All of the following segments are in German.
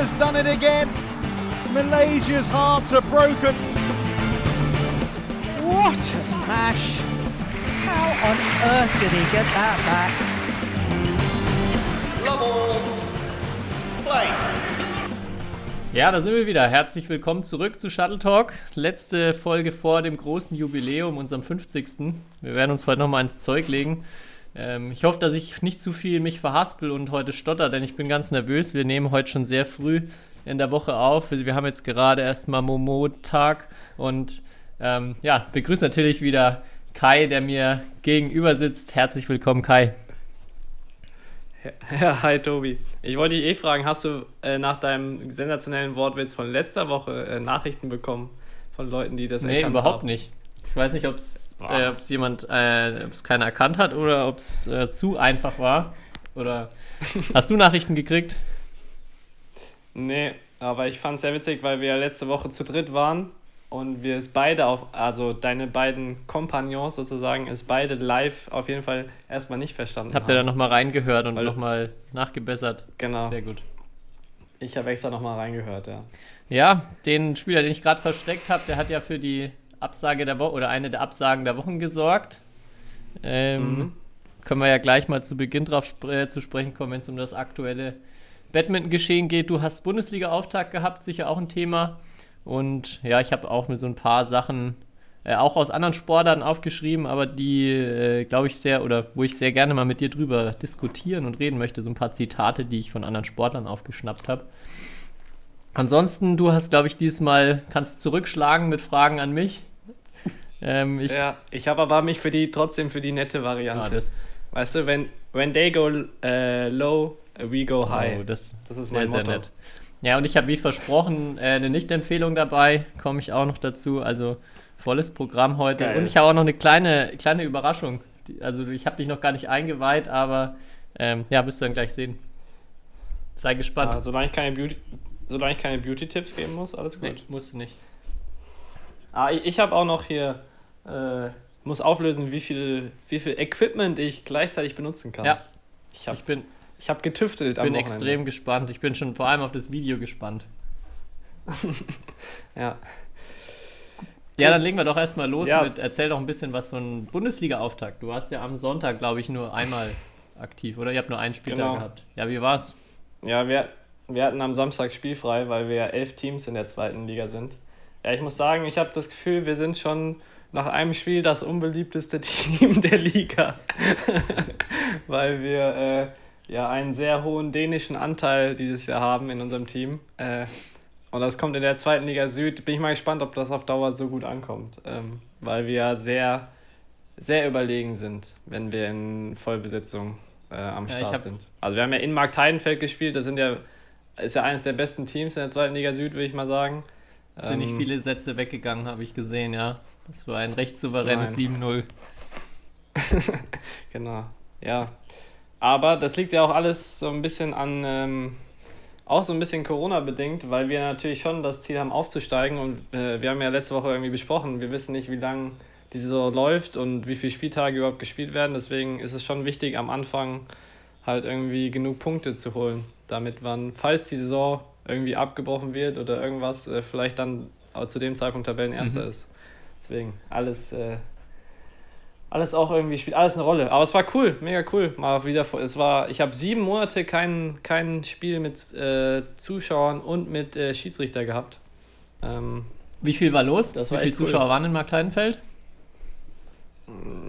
has done it again. Malaysia's hearts are broken. What a smash! How on earth did he get that back? Love all. Play. Ja, da sind wir wieder. Herzlich willkommen zurück zu Shuttle Talk. Letzte Folge vor dem großen Jubiläum, unserem 50. Wir werden uns heute nochmal ins Zeug legen. Ähm, ich hoffe, dass ich nicht zu viel mich verhaspel und heute stotter, denn ich bin ganz nervös. Wir nehmen heute schon sehr früh in der Woche auf. Wir haben jetzt gerade erstmal Momo-Tag und ähm, ja, begrüße natürlich wieder Kai, der mir gegenüber sitzt. Herzlich willkommen, Kai. Ja, hi Tobi. Ich wollte dich eh fragen, hast du äh, nach deinem sensationellen Wortwitz von letzter Woche äh, Nachrichten bekommen von Leuten, die das Nee, erkannt überhaupt haben? nicht. Ich weiß nicht, ob es äh, ob's jemand, äh, ob es keiner erkannt hat oder ob es äh, zu einfach war. Oder hast du Nachrichten gekriegt? Nee, aber ich fand es sehr witzig, weil wir ja letzte Woche zu dritt waren und wir es beide auf, also deine beiden Kompagnons sozusagen, es beide live auf jeden Fall erstmal nicht verstanden Habt ihr da haben. nochmal reingehört und nochmal nachgebessert? Genau. Sehr gut. Ich habe extra nochmal reingehört, ja. Ja, den Spieler, den ich gerade versteckt habe, der hat ja für die Absage der Woche oder eine der Absagen der Wochen gesorgt. Ähm, Mhm. Können wir ja gleich mal zu Beginn drauf spr äh, zu sprechen kommen, wenn es um das aktuelle Badminton-Geschehen geht. Du hast Bundesliga-Auftakt gehabt, sicher auch ein Thema. Und ja, ich habe auch mir so ein paar Sachen äh, auch aus anderen Sportarten aufgeschrieben, aber die, äh, glaube ich, sehr oder wo ich sehr gerne mal mit dir drüber diskutieren und reden möchte. So ein paar Zitate, die ich von anderen Sportlern aufgeschnappt habe. Ansonsten, du hast, glaube ich, diesmal, kannst zurückschlagen mit Fragen an mich. Ähm, ich, Ja, ich habe aber mich für die trotzdem für die nette Variante. Ah, weißt du, wenn when they go äh, low, we go high. oh, das, Das ist sehr, sehr nett. Ja, und ich habe wie versprochen äh, eine Nicht-Empfehlung dabei, komme ich auch noch dazu. Also volles Programm heute. Geil. Und ich habe auch noch eine kleine, kleine Überraschung. Die, also ich habe dich noch gar nicht eingeweiht, aber ähm, ja, wirst du dann gleich sehen. Sei gespannt. Ah, solange ich keine Beauty, solange ich keine Beauty-Tipps geben muss, alles gut. nee, musst du nicht. Ah, ich, ich habe auch noch hier, äh, muss auflösen, wie viel, wie viel Equipment ich gleichzeitig benutzen kann. Ja, Ich habe ich bin, ich hab getüftelt am bin extrem gespannt. Ich bin schon vor allem auf das Video gespannt. Ja. Ja, dann legen wir doch erstmal los Ja. mit, erzähl doch ein bisschen was von Bundesliga-Auftakt. Du warst ja am Sonntag, glaube ich, nur einmal aktiv, oder? Ihr habt nur einen Spieltag Genau. gehabt. Ja, wie war's? Ja, wir, wir hatten am Samstag spielfrei, weil wir ja elf Teams in der zweiten Liga sind. Ja, ich muss sagen, ich habe das Gefühl, wir sind schon nach einem Spiel das unbeliebteste Team der Liga. weil wir äh, ja einen sehr hohen dänischen Anteil dieses Jahr haben in unserem Team. Äh, und das kommt in der zweiten Liga Süd. Bin ich mal gespannt, ob das auf Dauer so gut ankommt. Ähm, weil wir ja sehr, sehr überlegen sind, wenn wir in Vollbesetzung äh, am Ja, Start sind. Also wir haben ja in Markt-Heidenfeld gespielt, das sind ja, ist ja eines der besten Teams in der zweiten Liga Süd, würde ich mal sagen. Sind nicht Ähm, viele Sätze weggegangen, habe ich gesehen, ja. Das war ein recht souveränes Nein. 7-0. Genau, ja. Aber das liegt ja auch alles so ein bisschen an, ähm, auch so ein bisschen Corona-bedingt, weil wir natürlich schon das Ziel haben, aufzusteigen. Und äh, wir haben ja letzte Woche irgendwie besprochen, wir wissen nicht, wie lange die Saison läuft und wie viele Spieltage überhaupt gespielt werden. Deswegen ist es schon wichtig, am Anfang halt irgendwie genug Punkte zu holen, damit man, falls die Saison irgendwie abgebrochen wird oder irgendwas, äh, vielleicht dann zu dem Zeitpunkt Tabellenerster Mhm. ist. Deswegen alles, äh, alles auch irgendwie spielt alles eine Rolle. Aber es war cool, mega cool. Mal wieder, vor- es war, ich habe sieben Monate kein, kein Spiel mit äh, Zuschauern und mit äh, Schiedsrichter gehabt. Ähm, Wie viel war los? Das Wie war viele echt cool. Zuschauer waren in Marktheidenfeld?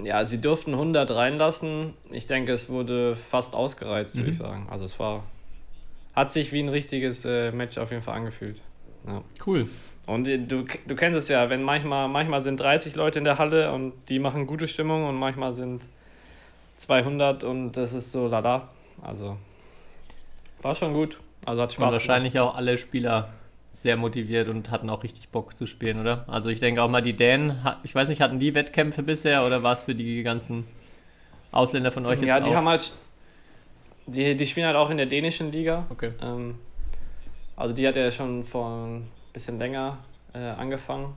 ja, sie durften 100 reinlassen. Ich denke, es wurde fast ausgereizt, würde Mhm. ich sagen. Also es war, hat sich wie ein richtiges äh, Match auf jeden Fall angefühlt. Ja. Cool. Und du, du kennst es ja, wenn manchmal, manchmal sind 30 Leute in der Halle und die machen gute Stimmung und manchmal sind 200 und das ist so lala. Also war schon gut. Also hat Spaß Und wahrscheinlich auch alle Spieler sehr motiviert und hatten auch richtig Bock zu spielen, oder? Also ich denke auch mal, die Dänen, ich weiß nicht, hatten die Wettkämpfe bisher oder war es für die ganzen Ausländer von euch gemacht. Ja, jetzt die auch? haben halt, die, die spielen halt auch in der dänischen Liga. Okay. Ähm, also die hat ja schon vor ein bisschen länger äh, angefangen.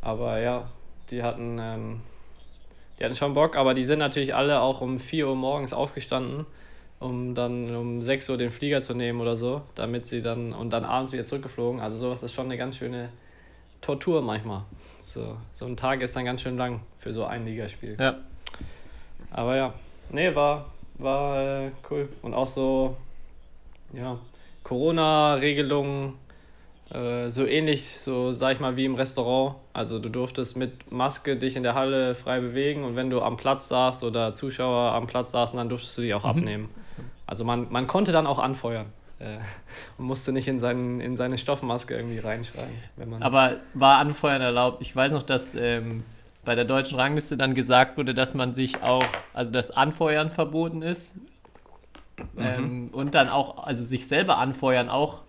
Aber ja, die hatten, ähm, die hatten schon Bock, aber die sind natürlich alle auch um 4 Uhr morgens aufgestanden, um dann um 6 Uhr den Flieger zu nehmen oder so, damit sie dann und dann abends wieder zurückgeflogen. Also sowas ist schon eine ganz schöne Tortur manchmal. So, so ein Tag ist dann ganz schön lang für so ein Ligaspiel. Ja. Aber ja, nee, war, war äh, cool. Und auch so, ja, Corona-Regelungen, äh, so ähnlich, so sag ich mal, wie im Restaurant. Also du durftest mit Maske dich in der Halle frei bewegen und wenn du am Platz saßt oder Zuschauer am Platz saßen, dann durftest du die auch abnehmen. Also man, man konnte dann auch anfeuern. Äh, und musste nicht in, seinen, in seine Stoffmaske irgendwie reinschreien. Wenn man Aber war Anfeuern erlaubt? Ich weiß noch, dass ähm, bei der deutschen Rangliste dann gesagt wurde, dass man sich auch, also das Anfeuern verboten ist. Ähm, und dann auch, also sich selber anfeuern auch.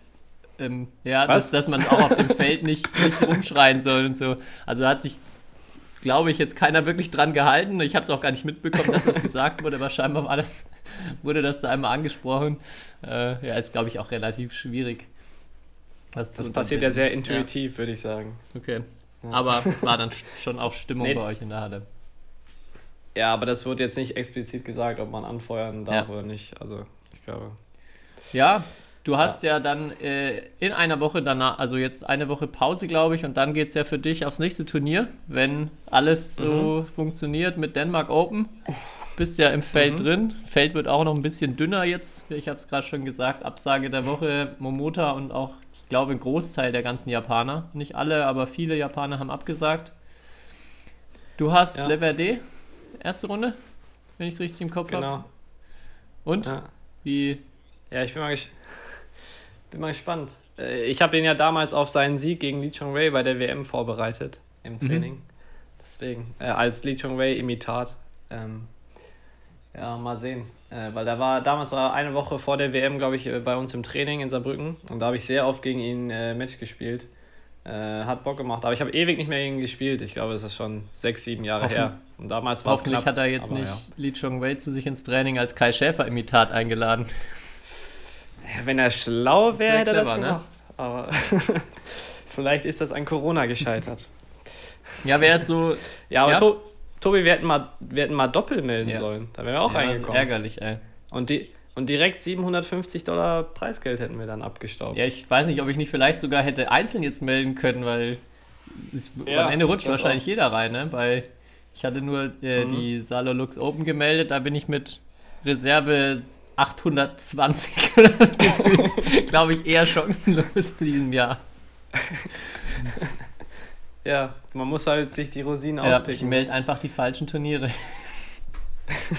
Ähm, ja, dass, dass man auch auf dem Feld nicht, nicht rumschreien soll und so. Also hat sich, glaube ich, jetzt keiner wirklich dran gehalten. Ich habe es auch gar nicht mitbekommen, dass das gesagt wurde, aber scheinbar war das, wurde das da einmal angesprochen. Äh, ja, ist, glaube ich, auch relativ schwierig. Das, das passiert ja sehr intuitiv, würde ich sagen. Ja, okay. Aber war dann schon auch Stimmung Nee. bei euch in der Halle. Ja, aber das wurde jetzt nicht explizit gesagt, ob man anfeuern darf Ja. oder nicht. Also ich glaube. Ja, du hast ja, dann äh, in einer Woche danach, also jetzt eine Woche Pause, glaube ich, und dann geht es ja für dich aufs nächste Turnier, wenn alles so funktioniert mit Denmark Open. Bist ja im Feld drin. Feld wird auch noch ein bisschen dünner jetzt. Ich habe es gerade schon gesagt. Absage der Woche, Momota und auch, ich glaube, ein Großteil der ganzen Japaner. Nicht alle, aber viele Japaner haben abgesagt. Du hast Ja. Leverde, erste Runde, wenn ich es richtig im Kopf habe. Genau. Und? Ja. Wie, Ja, ich bin mal, ges bin mal gespannt. Äh, Ich habe ihn ja damals auf seinen Sieg gegen Lee Chong Wei bei der WM vorbereitet im Training. Deswegen, äh, als Lee Chong Wei Imitat. Ähm, ja, mal sehen. Äh, weil da war, damals war eine Woche vor der WM, glaube ich, äh, bei uns im Training in Saarbrücken. Und da habe ich sehr oft gegen ihn äh, Match gespielt. Äh, hat Bock gemacht. Aber ich habe ewig nicht mehr gegen ihn gespielt. Ich glaube, das ist schon sechs, sieben Jahre Hoffen- her. Und damals war es Hoffentlich knapp. hat er jetzt nicht ja. Lee Chong Wei zu sich ins Training als Kai Schäfer-Imitat eingeladen. Ja, wenn er schlau wäre, wär hätte er das ne? gemacht. Aber vielleicht ist das an Corona gescheitert. Ja, wer ist so Ja, aber Ja. To Tobi, wir hätten mal, wir hätten mal Doppel melden Ja. sollen. Da wären wir auch ja, reingekommen. ärgerlich, ey. Und, die, und direkt 750 Dollar Preisgeld hätten wir dann abgestaubt. Ja, ich weiß nicht, ob ich nicht vielleicht sogar hätte einzeln jetzt melden können, weil es, Ja, am Ende rutscht wahrscheinlich auch. jeder rein, ne? Weil ich hatte nur äh, Mhm. die Salo Lux Open gemeldet, da bin ich mit Reserve 820 glaube ich, eher chancenlos in diesem Jahr. Ja, man muss halt sich die Rosinen Ja, ich auspicken. melde einfach die falschen Turniere.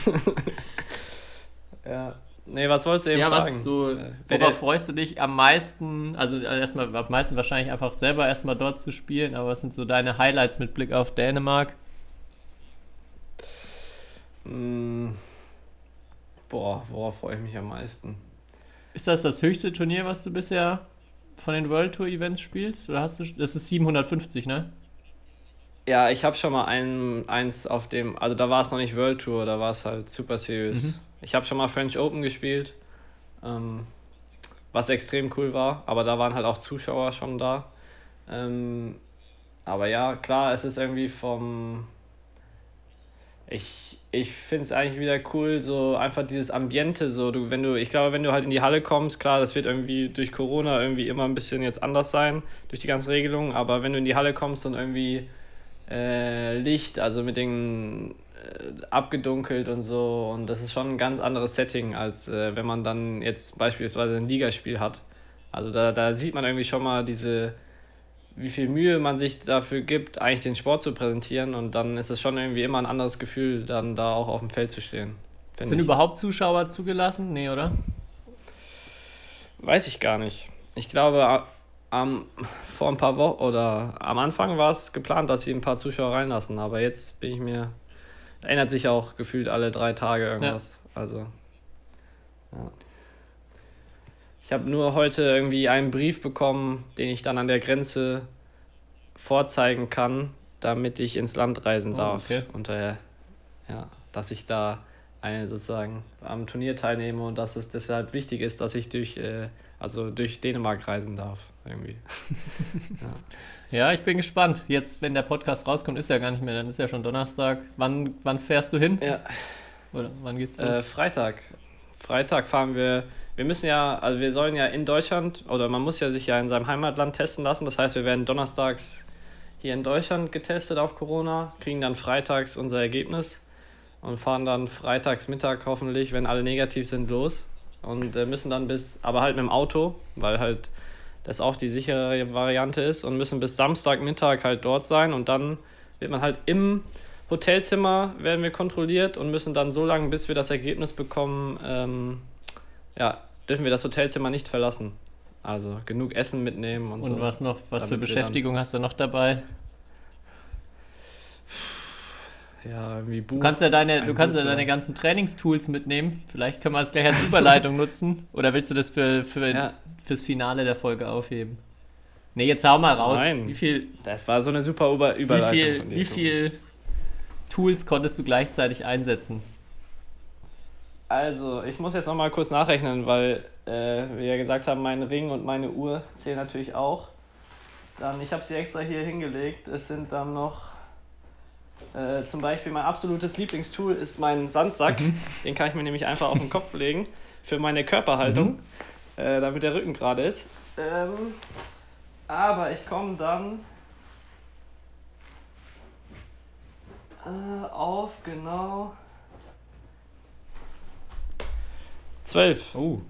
ja. Nee, was wolltest du eben Ja, fragen? was so, Äh, worauf freust du dich am meisten? Also äh, erstmal am meisten wahrscheinlich einfach selber erstmal dort zu spielen, aber was sind so deine Highlights mit Blick auf Dänemark? Mm, boah, worauf freue ich mich am meisten? Ist das das höchste Turnier, was du bisher von den World Tour Events spielst? Oder hast du das ist 750, ne? Ja, ich habe schon mal ein, eins auf dem, also da war es noch nicht World Tour, da war es halt Super Series. Mhm. Ich habe schon mal French Open gespielt, ähm, was extrem cool war, aber da waren halt auch Zuschauer schon da. Ähm, aber ja, klar, es ist irgendwie vom. Ich, ich finde es eigentlich wieder cool, so einfach dieses Ambiente, so du, wenn du, ich glaube, wenn du halt in die Halle kommst, klar, das wird irgendwie durch Corona irgendwie immer ein bisschen jetzt anders sein, durch die ganzen Regelungen, aber wenn du in die Halle kommst und irgendwie äh, Licht, also mit den äh, abgedunkelt und so. Und das ist schon ein ganz anderes Setting, als äh, wenn man dann jetzt beispielsweise ein Ligaspiel hat. Also da, da sieht man irgendwie schon mal diese, wie viel Mühe man sich dafür gibt, eigentlich den Sport zu präsentieren. Und dann ist es schon irgendwie immer ein anderes Gefühl, dann da auch auf dem Feld zu stehen. Sind ich. überhaupt Zuschauer zugelassen? Nee, oder? Weiß ich gar nicht. Ich glaube, am, vor ein paar Wochen oder am Anfang war es geplant, dass sie ein paar Zuschauer reinlassen, aber jetzt bin ich mir. Ändert sich auch gefühlt alle drei Tage irgendwas. Also. Ja. Ich habe nur heute irgendwie einen Brief bekommen, den ich dann an der Grenze vorzeigen kann, damit ich ins Land reisen Oh, darf. okay. Und äh, ja, dass ich da eine sozusagen am Turnier teilnehme und dass es deshalb wichtig ist, dass ich durch, äh, also durch Dänemark reisen darf. Irgendwie. Ja, ich bin gespannt. Jetzt, wenn der Podcast rauskommt, ist ja gar nicht mehr, dann ist ja schon Donnerstag. Wann, wann fährst du hin? Ja, Oder wann geht's äh, los? Freitag. Freitag fahren wir. Wir müssen ja, also wir sollen ja in Deutschland oder man muss ja sich ja in seinem Heimatland testen lassen. Das heißt, wir werden donnerstags hier in Deutschland getestet auf Corona, kriegen dann freitags unser Ergebnis und fahren dann freitags Mittag hoffentlich, wenn alle negativ sind, los und äh, müssen dann bis, aber halt mit dem Auto, weil halt das auch die sichere Variante ist und müssen bis Samstagmittag halt dort sein und dann wird man halt im Hotelzimmer werden wir kontrolliert und müssen dann so lange, bis wir das Ergebnis bekommen, ähm, ja, dürfen wir das Hotelzimmer nicht verlassen. Also genug Essen mitnehmen und, Und so. was noch, was für Beschäftigung hast du noch dabei? Ja, irgendwie Buch. Du kannst ja deine, ein du kannst ja Buch, deine ganzen Trainingstools mitnehmen. Vielleicht können wir es gleich als Überleitung nutzen. Oder willst du das für, für, Ja. fürs Finale der Folge aufheben? Nee, jetzt hau mal raus. Nein. Wie viel, Das war so eine super Über wie Überleitung viel, wie Tobi. viel Tools konntest du gleichzeitig einsetzen? Also, ich muss jetzt noch mal kurz nachrechnen, weil äh, wir ja gesagt haben, mein Ring und meine Uhr zählen natürlich auch. Dann, ich habe sie extra hier hingelegt. Es sind dann noch äh, zum Beispiel mein absolutes Lieblingstool ist mein Sandsack. Den kann ich mir nämlich einfach auf den Kopf legen für meine Körperhaltung, äh, damit der Rücken gerade ist. Ähm, aber ich komme dann äh, auf genau zwölf. Oh.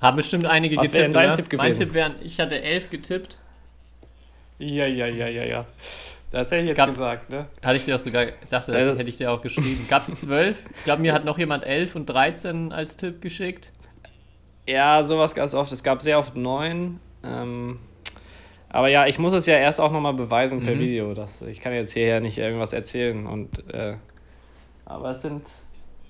Haben bestimmt einige Was getippt, dein oder? Tipp mein gewesen? Tipp wären, ich hatte elf getippt. Ja, ja, ja, ja, ja. Das hätte ich jetzt Gab's- gesagt, ne? Hatte ich dir auch sogar, ich dachte, das Also- hätte ich dir auch geschrieben. Gab es zwölf? Ich glaube, mir hat noch jemand elf und 13 als Tipp geschickt. Ja, sowas gab es oft. Es gab sehr oft neun. Ähm, aber ja, ich muss es ja erst auch nochmal beweisen per Mhm. Video. Das, ich kann jetzt hierher nicht irgendwas erzählen. Und, äh, aber es sind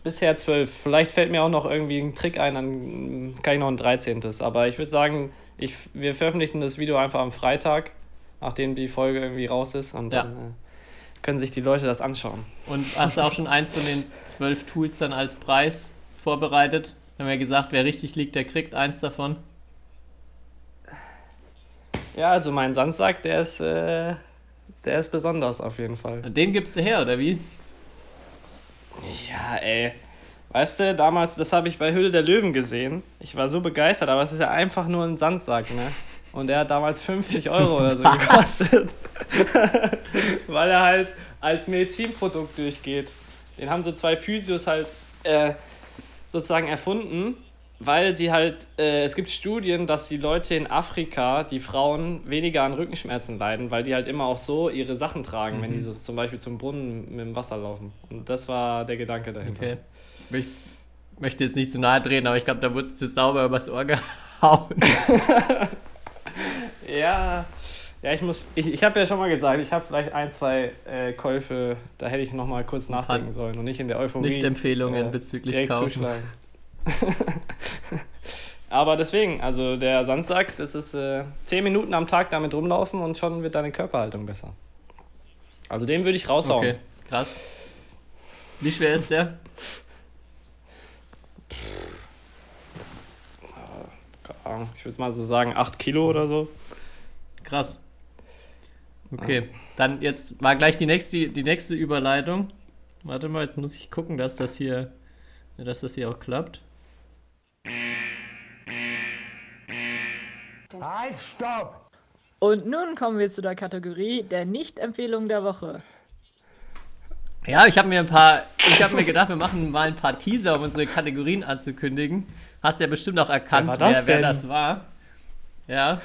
bisher zwölf. Vielleicht fällt mir auch noch irgendwie ein Trick ein, dann kann ich noch ein 13. Aber ich würde sagen, ich, wir veröffentlichen das Video einfach am Freitag, nachdem die Folge irgendwie raus ist. Und Ja. dann äh, können sich die Leute das anschauen. Und hast du auch schon eins von den zwölf Tools dann als Preis vorbereitet? Haben wir gesagt, wer richtig liegt, der kriegt eins davon. Ja, also mein Sandsack, der ist, äh, der ist besonders auf jeden Fall. Den gibst du her, oder wie? Ja, ey. Weißt du, damals, das habe ich bei Höhle der Löwen gesehen. Ich war so begeistert, aber es ist ja einfach nur ein Sandsack, ne? Und der hat damals 50 Euro oder so gekostet. Weil er halt als Medizinprodukt durchgeht. Den haben so zwei Physios halt äh, sozusagen erfunden, weil sie halt, äh, es gibt Studien, dass die Leute in Afrika, die Frauen, weniger an Rückenschmerzen leiden, weil die halt immer auch so ihre Sachen tragen, wenn die so zum Beispiel zum Brunnen mit dem Wasser laufen. Und das war der Gedanke dahinter. Okay. Ich möcht- möchte jetzt nicht zu nahe drehen, aber ich glaube, da wurdest du sauber übers Ohr gehauen. Ja, ja, ich muss, ich, ich habe ja schon mal gesagt, ich habe vielleicht ein, zwei äh, Käufe, da hätte ich noch mal kurz nachdenken sollen und nicht in der Euphorie. Nicht-Empfehlungen äh, bezüglich Kaufen. zuschlagen. Aber deswegen, also der Sandsack, das ist äh, 10 Minuten am Tag damit rumlaufen und schon wird deine Körperhaltung besser. Also den würde ich raushauen. Okay, krass. Wie schwer ist der? Keine Ahnung, Ich würde mal so sagen 8 Kilo oder so. Krass. Okay, dann jetzt war gleich die nächste, die nächste Überleitung. Warte mal, jetzt muss ich gucken, dass das hier, dass das hier auch klappt. Halt, stopp! Und nun kommen wir zu der Kategorie der Nicht-Empfehlung der Woche. Ja, ich habe mir ein paar, ich habe mir gedacht, wir machen mal ein paar Teaser, um unsere Kategorien anzukündigen. Hast ja bestimmt auch erkannt, Wer wer, das wer denn? das war. Ja.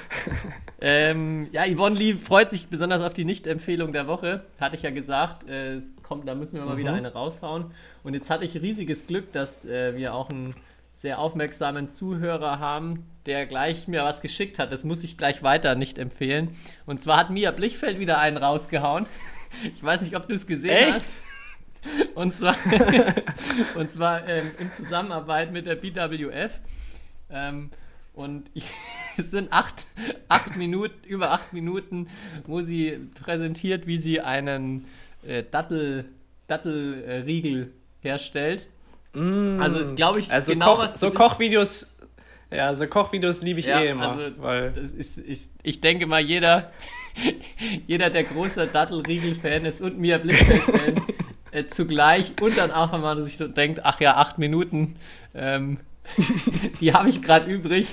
ähm, ja, Yvonne Lee freut sich besonders auf die Nicht-Empfehlung der Woche. Hatte ich ja gesagt, äh, es kommt, da müssen wir mal wieder eine raushauen. Und jetzt hatte ich riesiges Glück, dass äh, wir auch einen sehr aufmerksamen Zuhörer haben, der gleich mir was geschickt hat. Das muss ich gleich weiter nicht empfehlen. Und zwar hat Mia Blichfeld wieder einen rausgehauen. Ich weiß nicht, ob du es gesehen Echt? hast. Und zwar, und zwar ähm, in Zusammenarbeit mit der BWF. Ähm, und es sind acht, acht Minuten, über acht Minuten, wo sie präsentiert, wie sie einen äh, Dattel, Dattelriegel herstellt. Also ist, glaube ich, Also genau Koch, was so. Kochvideos, ja, so Kochvideos liebe ich Ja, eh immer. also weil das ist, ich, ich denke mal, jeder, jeder der großer Dattelriegel-Fan ist und Mia Blickfeld-Fan, äh, zugleich und dann auch, wenn man sich so denkt, ach ja, acht Minuten, ähm, die habe ich gerade übrig,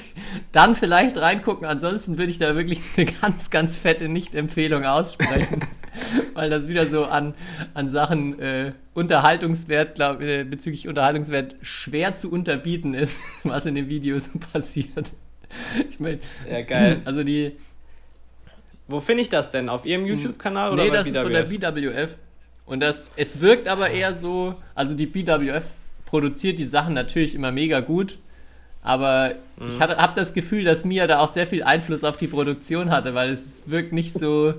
dann vielleicht reingucken. Ansonsten würde ich da wirklich eine ganz, ganz fette Nicht-Empfehlung aussprechen, weil das wieder so an, an Sachen äh, Unterhaltungswert, glaub, äh, bezüglich Unterhaltungswert schwer zu unterbieten ist, was in dem Video so passiert. Ich meine, Ja, geil. also die, Wo finde ich das denn? Auf Ihrem YouTube-Kanal oder nee, das ist von der BWF? BWF. Und das, es wirkt aber eher so, also die BWF produziert die Sachen natürlich immer mega gut, aber ich habe das Gefühl, dass Mia da auch sehr viel Einfluss auf die Produktion hatte, weil es wirkt nicht so,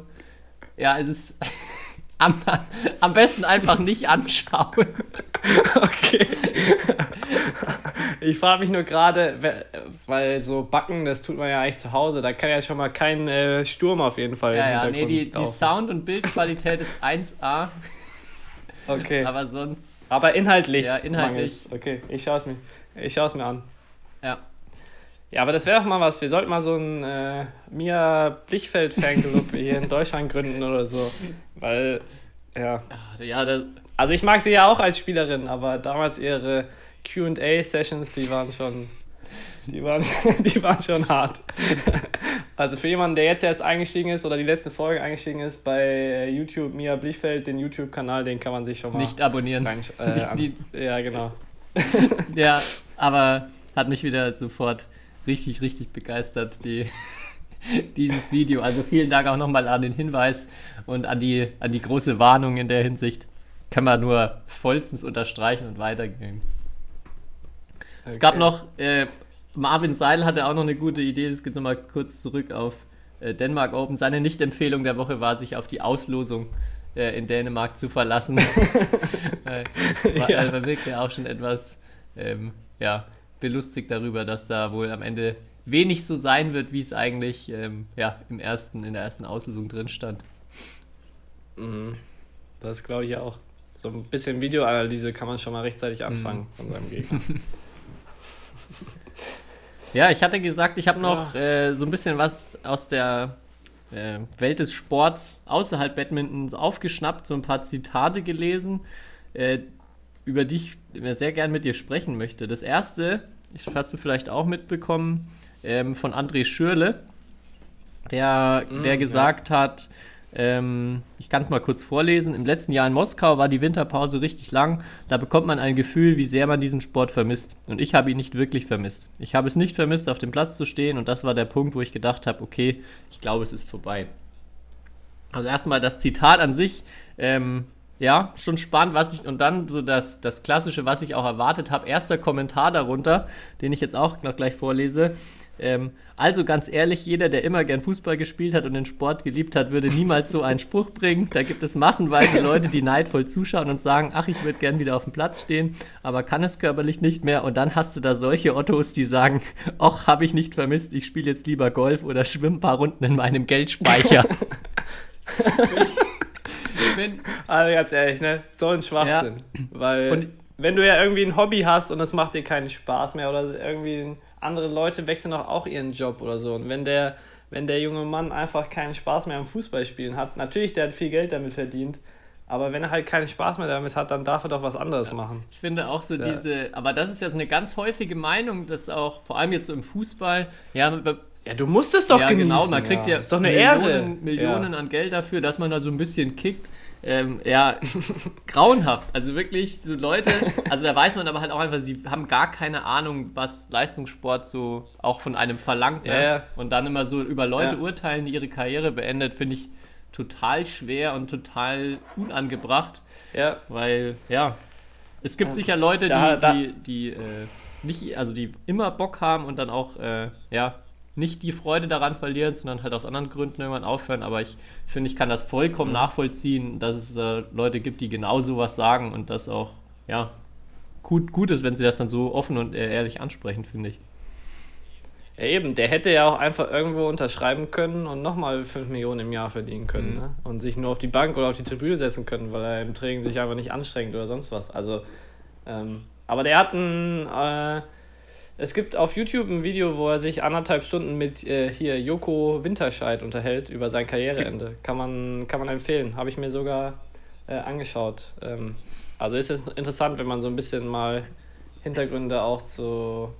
ja, es ist am, am besten einfach nicht anschauen. Okay. Ich frage mich nur gerade, we- weil so Backen, das tut man ja eigentlich zu Hause, da kann ja schon mal kein äh, Sturm auf jeden Fall Ja, im ja, nee, die, die. Sound- und Bildqualität ist 1A, Okay, aber, aber sonst, inhaltlich. Ja, inhaltlich. mangelt's. Okay, ich schaue es mir, ich schaue es mir an. ja. Ja, aber das wäre doch mal was. Wir sollten mal so ein äh, Mia Blichfeld-Fanclub hier in Deutschland gründen oder so. Weil, ja. Ja, das, Also ich mag sie ja auch als Spielerin, aber damals ihre QA-Sessions, die waren schon. Die waren, die waren schon hart. Also für jemanden, der jetzt erst eingestiegen ist oder die letzte Folge eingestiegen ist bei äh, YouTube Mia Blichfeld, den YouTube-Kanal, den kann man sich schon mal nicht abonnieren. rein, äh, Die- Ja, genau. Ja, aber hat mich wieder sofort richtig, richtig begeistert, die, dieses Video. Also vielen Dank auch nochmal an den Hinweis und an die, an die große Warnung in der Hinsicht. Kann man nur vollstens unterstreichen und weitergeben. Es gab Okay. noch, äh, Marvin Seidel hatte auch noch eine gute Idee, das geht nochmal kurz zurück auf äh, Denmark Open. Seine Nicht-Empfehlung der Woche war, sich auf die Auslosung äh, in Dänemark zu verlassen. äh, war, Ja. äh, man wirkt ja auch schon etwas ähm, ja, belustigt darüber, dass da wohl am Ende wenig so sein wird, wie es eigentlich ähm, ja, im ersten, in der ersten Auslosung drin stand. Mhm. Das glaube ich auch. So ein bisschen Videoanalyse kann man schon mal rechtzeitig anfangen von seinem Gegner. Ja, ich hatte gesagt, ich habe noch äh, so ein bisschen was aus der äh, Welt des Sports außerhalb Badmintons aufgeschnappt, so ein paar Zitate gelesen, äh, über die ich mir sehr gern mit dir sprechen möchte. Das erste, das hast du vielleicht auch mitbekommen, ähm, von André Schürle, der, der ja. gesagt hat, ähm, ich kann es mal kurz vorlesen. Im letzten Jahr in Moskau war die Winterpause richtig lang. Da bekommt man ein Gefühl, wie sehr man diesen Sport vermisst. Und ich habe ihn nicht wirklich vermisst. Ich habe es nicht vermisst, auf dem Platz zu stehen. Und das war der Punkt, wo ich gedacht habe, okay, ich glaube, es ist vorbei. Also erstmal das Zitat an sich, ähm, ja, schon spannend, was ich, und dann so das, das Klassische, was ich auch erwartet habe. Erster Kommentar darunter, den ich jetzt auch noch gleich vorlese. Ähm, also ganz ehrlich, jeder, der immer gern Fußball gespielt hat und den Sport geliebt hat, würde niemals so einen Spruch bringen. Da gibt es massenweise Leute, die neidvoll zuschauen und sagen, ach, ich würde gern wieder auf dem Platz stehen, aber kann es körperlich nicht mehr. Und dann hast du da solche Ottos, die sagen, ach, habe ich nicht vermisst, ich spiele jetzt lieber Golf oder schwimme ein paar Runden in meinem Geldspeicher. Bin- Also ganz ehrlich, ne? So ein Schwachsinn. Weil Und- wenn du ja irgendwie ein Hobby hast und es macht dir keinen Spaß mehr oder irgendwie andere Leute wechseln doch auch ihren Job oder so. Und wenn der, wenn der junge Mann einfach keinen Spaß mehr am Fußballspielen hat, natürlich, der hat viel Geld damit verdient, aber wenn er halt keinen Spaß mehr damit hat, dann darf er doch was anderes machen. Ich finde auch so Ja. diese, aber das ist ja so eine ganz häufige Meinung, dass auch, vor allem jetzt so im Fußball, ja, Ja, du musst es doch ja genießen. genau, man kriegt ja, Ist doch eine Millionen, Ehre. Millionen ja. an Geld dafür, dass man da so ein bisschen kickt. Ähm, ja, grauenhaft. Also wirklich, so Leute, also da weiß man aber halt auch einfach, sie haben gar keine Ahnung, was Leistungssport so auch von einem verlangt. Ne? Ja, ja. Und dann immer so über Leute Ja. urteilen, die ihre Karriere beendet, finde ich total schwer und total unangebracht. Ja, Weil, ja, es gibt sicher Leute, Da- die, da- die, die äh, nicht, also die immer Bock haben und dann auch, äh, ja, nicht die Freude daran verlieren, sondern halt aus anderen Gründen irgendwann aufhören. Aber ich finde, ich kann das vollkommen Mhm. nachvollziehen, dass es äh, Leute gibt, die genau sowas sagen und das auch, ja, gut, gut ist, wenn sie das dann so offen und äh, ehrlich ansprechen, finde ich. Ja, eben, der hätte ja auch einfach irgendwo unterschreiben können und nochmal 5 Millionen im Jahr verdienen können. Mhm. Ne? Und sich nur auf die Bank oder auf die Tribüne setzen können, weil er im Training sich einfach nicht anstrengt oder sonst was. Also, ähm, aber der hat ein. Äh, es gibt auf YouTube ein Video, wo er sich anderthalb Stunden mit äh, hier Joko Winterscheid unterhält über sein Karriereende. Kann man, kann man empfehlen. Habe ich mir sogar äh, angeschaut. Ähm, also ist es interessant, wenn man so ein bisschen mal Hintergründe auch zu,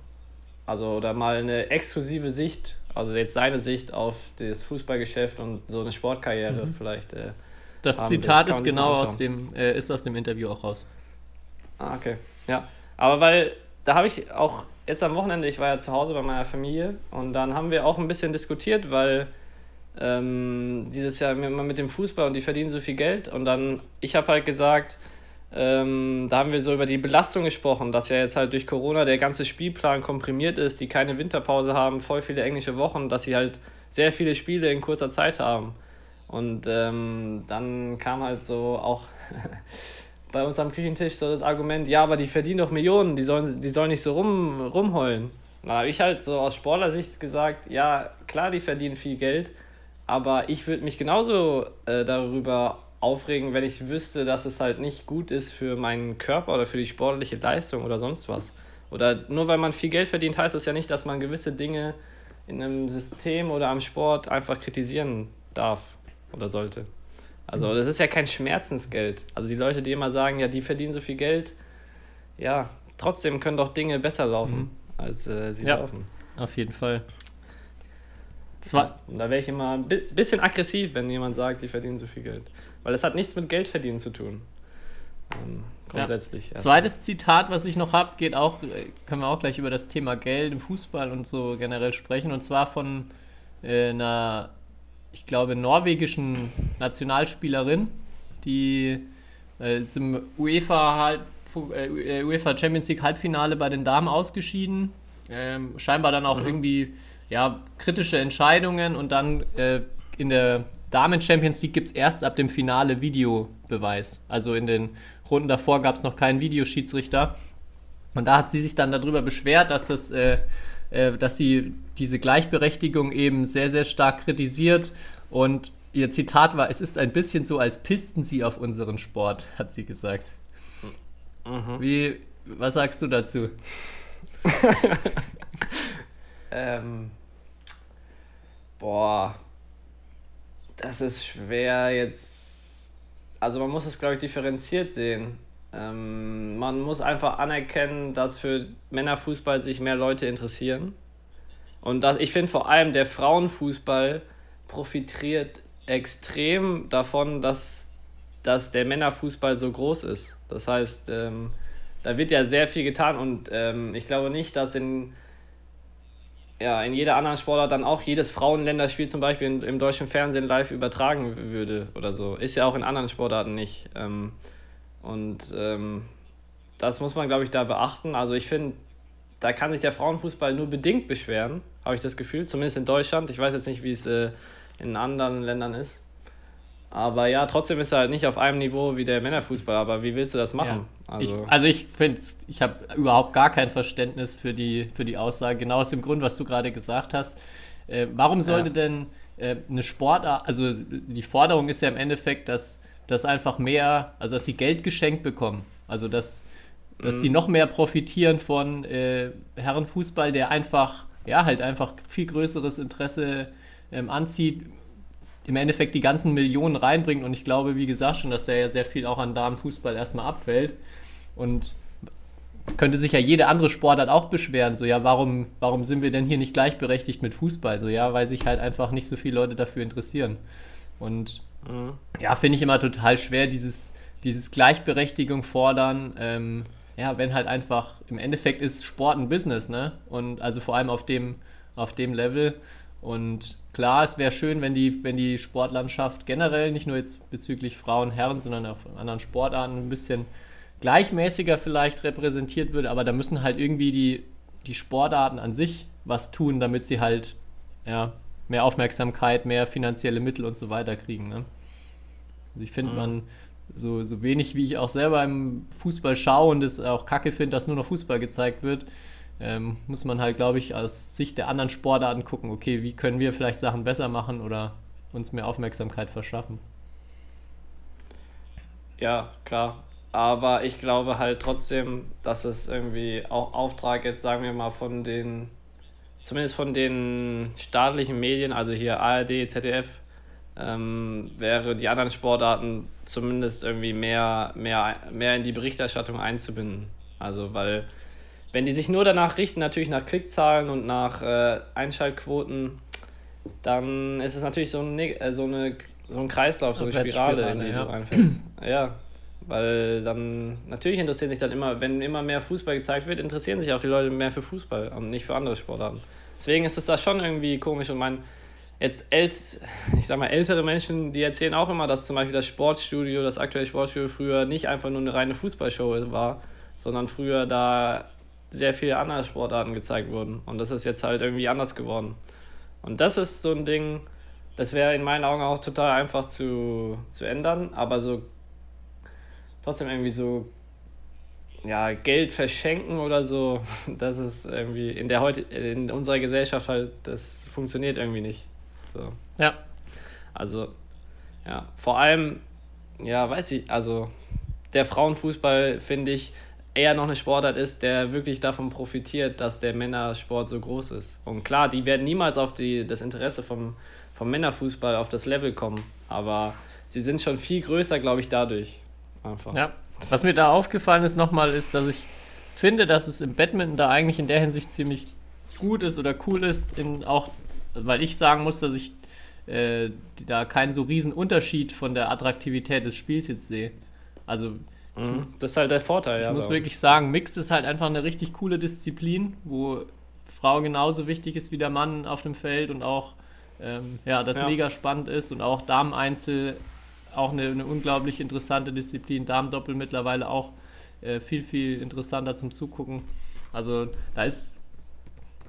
also oder mal eine exklusive Sicht, also jetzt seine Sicht auf das Fußballgeschäft und so eine Sportkarriere mhm. vielleicht. Äh, das Zitat ist genau aus dem, äh, ist aus dem Interview auch raus. Ah, okay. Ja. Aber weil, da habe ich auch jetzt am Wochenende, ich war ja zu Hause bei meiner Familie und dann haben wir auch ein bisschen diskutiert, weil ähm, dieses Jahr immer mit dem Fußball und die verdienen so viel Geld und dann, ich habe halt gesagt, ähm, da haben wir so über die Belastung gesprochen, dass ja jetzt halt durch Corona der ganze Spielplan komprimiert ist, die keine Winterpause haben, voll viele englische Wochen, dass sie halt sehr viele Spiele in kurzer Zeit haben. Und ähm, dann kam halt so auch bei uns am Küchentisch so das Argument, ja, aber die verdienen doch Millionen, die sollen, die sollen nicht so rum, rumheulen. Da habe ich halt so aus Sportlersicht gesagt, ja, klar, die verdienen viel Geld, aber ich würde mich genauso äh, darüber aufregen, wenn ich wüsste, dass es halt nicht gut ist für meinen Körper oder für die sportliche Leistung oder sonst was. Oder nur weil man viel Geld verdient, heißt das ja nicht, dass man gewisse Dinge in einem System oder am Sport einfach kritisieren darf oder sollte. Also das ist ja kein Schmerzensgeld. Also die Leute, die immer sagen, ja, die verdienen so viel Geld, ja, trotzdem können doch Dinge besser laufen, mhm. als äh, sie ja, laufen. Auf jeden Fall. Zwar und da wäre ich immer ein bisschen aggressiv, wenn jemand sagt, die verdienen so viel Geld. Weil es hat nichts mit Geld verdienen zu tun. Ähm, grundsätzlich. Ja. Zweites Zitat, was ich noch habe, geht auch, äh, können wir auch gleich über das Thema Geld im Fußball und so generell sprechen. Und zwar von äh, einer, ich glaube, norwegischen Nationalspielerin, die äh, ist im UEFA, äh, UEFA Champions League Halbfinale bei den Damen ausgeschieden. Ähm, scheinbar dann auch mhm. irgendwie ja, kritische Entscheidungen und dann äh, in der Damen Champions League gibt es erst ab dem Finale Videobeweis. Also in den Runden davor gab es noch keinen Videoschiedsrichter. Und da hat sie sich dann darüber beschwert, dass, das, äh, dass sie diese Gleichberechtigung eben sehr, sehr stark kritisiert. Und ihr Zitat war, es ist ein bisschen so, als pisten sie auf unseren Sport, hat sie gesagt. Mhm. Wie, was sagst du dazu? Ähm, boah, das ist schwer jetzt. Also man muss es, glaube ich, differenziert sehen. Ähm, man muss einfach anerkennen, dass für Männerfußball sich mehr Leute interessieren. Und das, ich finde vor allem, der Frauenfußball profitiert extrem davon, dass, dass der Männerfußball so groß ist. Das heißt, ähm, da wird ja sehr viel getan und ähm, ich glaube nicht, dass in ja, in jeder anderen Sportart dann auch jedes Frauenländerspiel zum Beispiel in, im deutschen Fernsehen live übertragen würde oder so. Ist ja auch in anderen Sportarten nicht. Ähm, und ähm, das muss man, glaube ich, da beachten. Also ich finde, da kann sich der Frauenfußball nur bedingt beschweren, habe ich das Gefühl, zumindest in Deutschland. Ich weiß jetzt nicht, wie es äh, in anderen Ländern ist. Aber ja, trotzdem ist er halt nicht auf einem Niveau wie der Männerfußball. Aber wie willst du das machen? Ja. Also ich, also ich finde, ich habe überhaupt gar kein Verständnis für die, für die Aussage, genau aus dem Grund, was du gerade gesagt hast. Äh, warum sollte ja. denn äh, eine Sportart, also die Forderung ist ja im Endeffekt, dass, dass einfach mehr, also dass sie Geld geschenkt bekommen. Also dass, dass mhm. sie noch mehr profitieren von äh, Herrenfußball, der einfach, ja, halt einfach viel größeres Interesse ähm, anzieht im Endeffekt die ganzen Millionen reinbringt. Und ich glaube, wie gesagt, schon, dass er ja sehr viel auch an Damenfußball erstmal abfällt. Und könnte sich ja jede andere Sportart auch beschweren, so ja, warum, warum sind wir denn hier nicht gleichberechtigt mit Fußball? So ja, weil sich halt einfach nicht so viele Leute dafür interessieren. Und mhm. ja, finde ich immer total schwer, dieses, dieses Gleichberechtigung fordern. Ähm, ja, wenn halt einfach, im Endeffekt ist Sport ein Business, ne? Und also vor allem auf dem, auf dem Level. Und klar, es wäre schön, wenn die, wenn die Sportlandschaft generell, nicht nur jetzt bezüglich Frauen, Herren, sondern auch anderen Sportarten ein bisschen gleichmäßiger vielleicht repräsentiert würde, aber da müssen halt irgendwie die, die Sportarten an sich was tun, damit sie halt ja, mehr Aufmerksamkeit, mehr finanzielle Mittel und so weiter kriegen. Ne? Also ich finde, mhm. man, so, so wenig wie ich auch selber im Fußball schaue und es auch kacke finde, dass nur noch Fußball gezeigt wird, ähm, muss man halt, glaube ich, aus Sicht der anderen Sportarten gucken, okay, wie können wir vielleicht Sachen besser machen oder uns mehr Aufmerksamkeit verschaffen. Ja, klar. Aber ich glaube halt trotzdem, dass es irgendwie auch Auftrag jetzt, sagen wir mal, von den, zumindest von den staatlichen Medien, also hier ARD, ZDF, ähm, wäre die anderen Sportarten zumindest irgendwie mehr, mehr, mehr in die Berichterstattung einzubinden. Also, weil, wenn die sich nur danach richten, natürlich nach Klickzahlen und nach äh, Einschaltquoten, dann ist es natürlich so, ein, äh, so, eine, so ein Kreislauf, so eine Spirale, in die ja. du reinfällst. ja, weil dann, natürlich interessieren sich dann immer, wenn immer mehr Fußball gezeigt wird, interessieren sich auch die Leute mehr für Fußball und nicht für andere Sportarten. Deswegen ist es da schon irgendwie komisch und mein, jetzt ält, ich sag mal, ältere Menschen, die erzählen auch immer, dass zum Beispiel das Sportstudio, das aktuelle Sportstudio früher nicht einfach nur eine reine Fußballshow war, sondern früher da sehr viele andere Sportarten gezeigt wurden. Und das ist jetzt halt irgendwie anders geworden. Und das ist so ein Ding, das wäre in meinen Augen auch total einfach zu, zu ändern, aber so trotzdem irgendwie so ja, Geld verschenken oder so, das ist irgendwie in der heute in unserer Gesellschaft halt, das funktioniert irgendwie nicht. So. Ja. Also, ja, vor allem, ja, weiß ich, also der Frauenfußball, finde ich, eher noch eine Sportart ist, der wirklich davon profitiert, dass der Männersport so groß ist. Und klar, die werden niemals auf die, das Interesse vom, vom Männerfußball auf das Level kommen, aber sie sind schon viel größer, glaube ich, dadurch. Einfach. Ja, was mir da aufgefallen ist nochmal, ist, dass ich finde, dass es im Badminton da eigentlich in der Hinsicht ziemlich gut ist oder cool ist, in auch, weil ich sagen muss, dass ich äh, da keinen so riesen Unterschied von der Attraktivität des Spiels jetzt sehe. Also mhm. muss, das ist halt der Vorteil. Ich ja, muss wirklich sagen, Mixed ist halt einfach eine richtig coole Disziplin, wo Frau genauso wichtig ist wie der Mann auf dem Feld und auch ähm, ja, das ja. mega spannend ist und auch Damen-Einzel auch eine, eine unglaublich interessante Disziplin. Damendoppel mittlerweile auch äh, viel, viel interessanter zum Zugucken. Also da ist,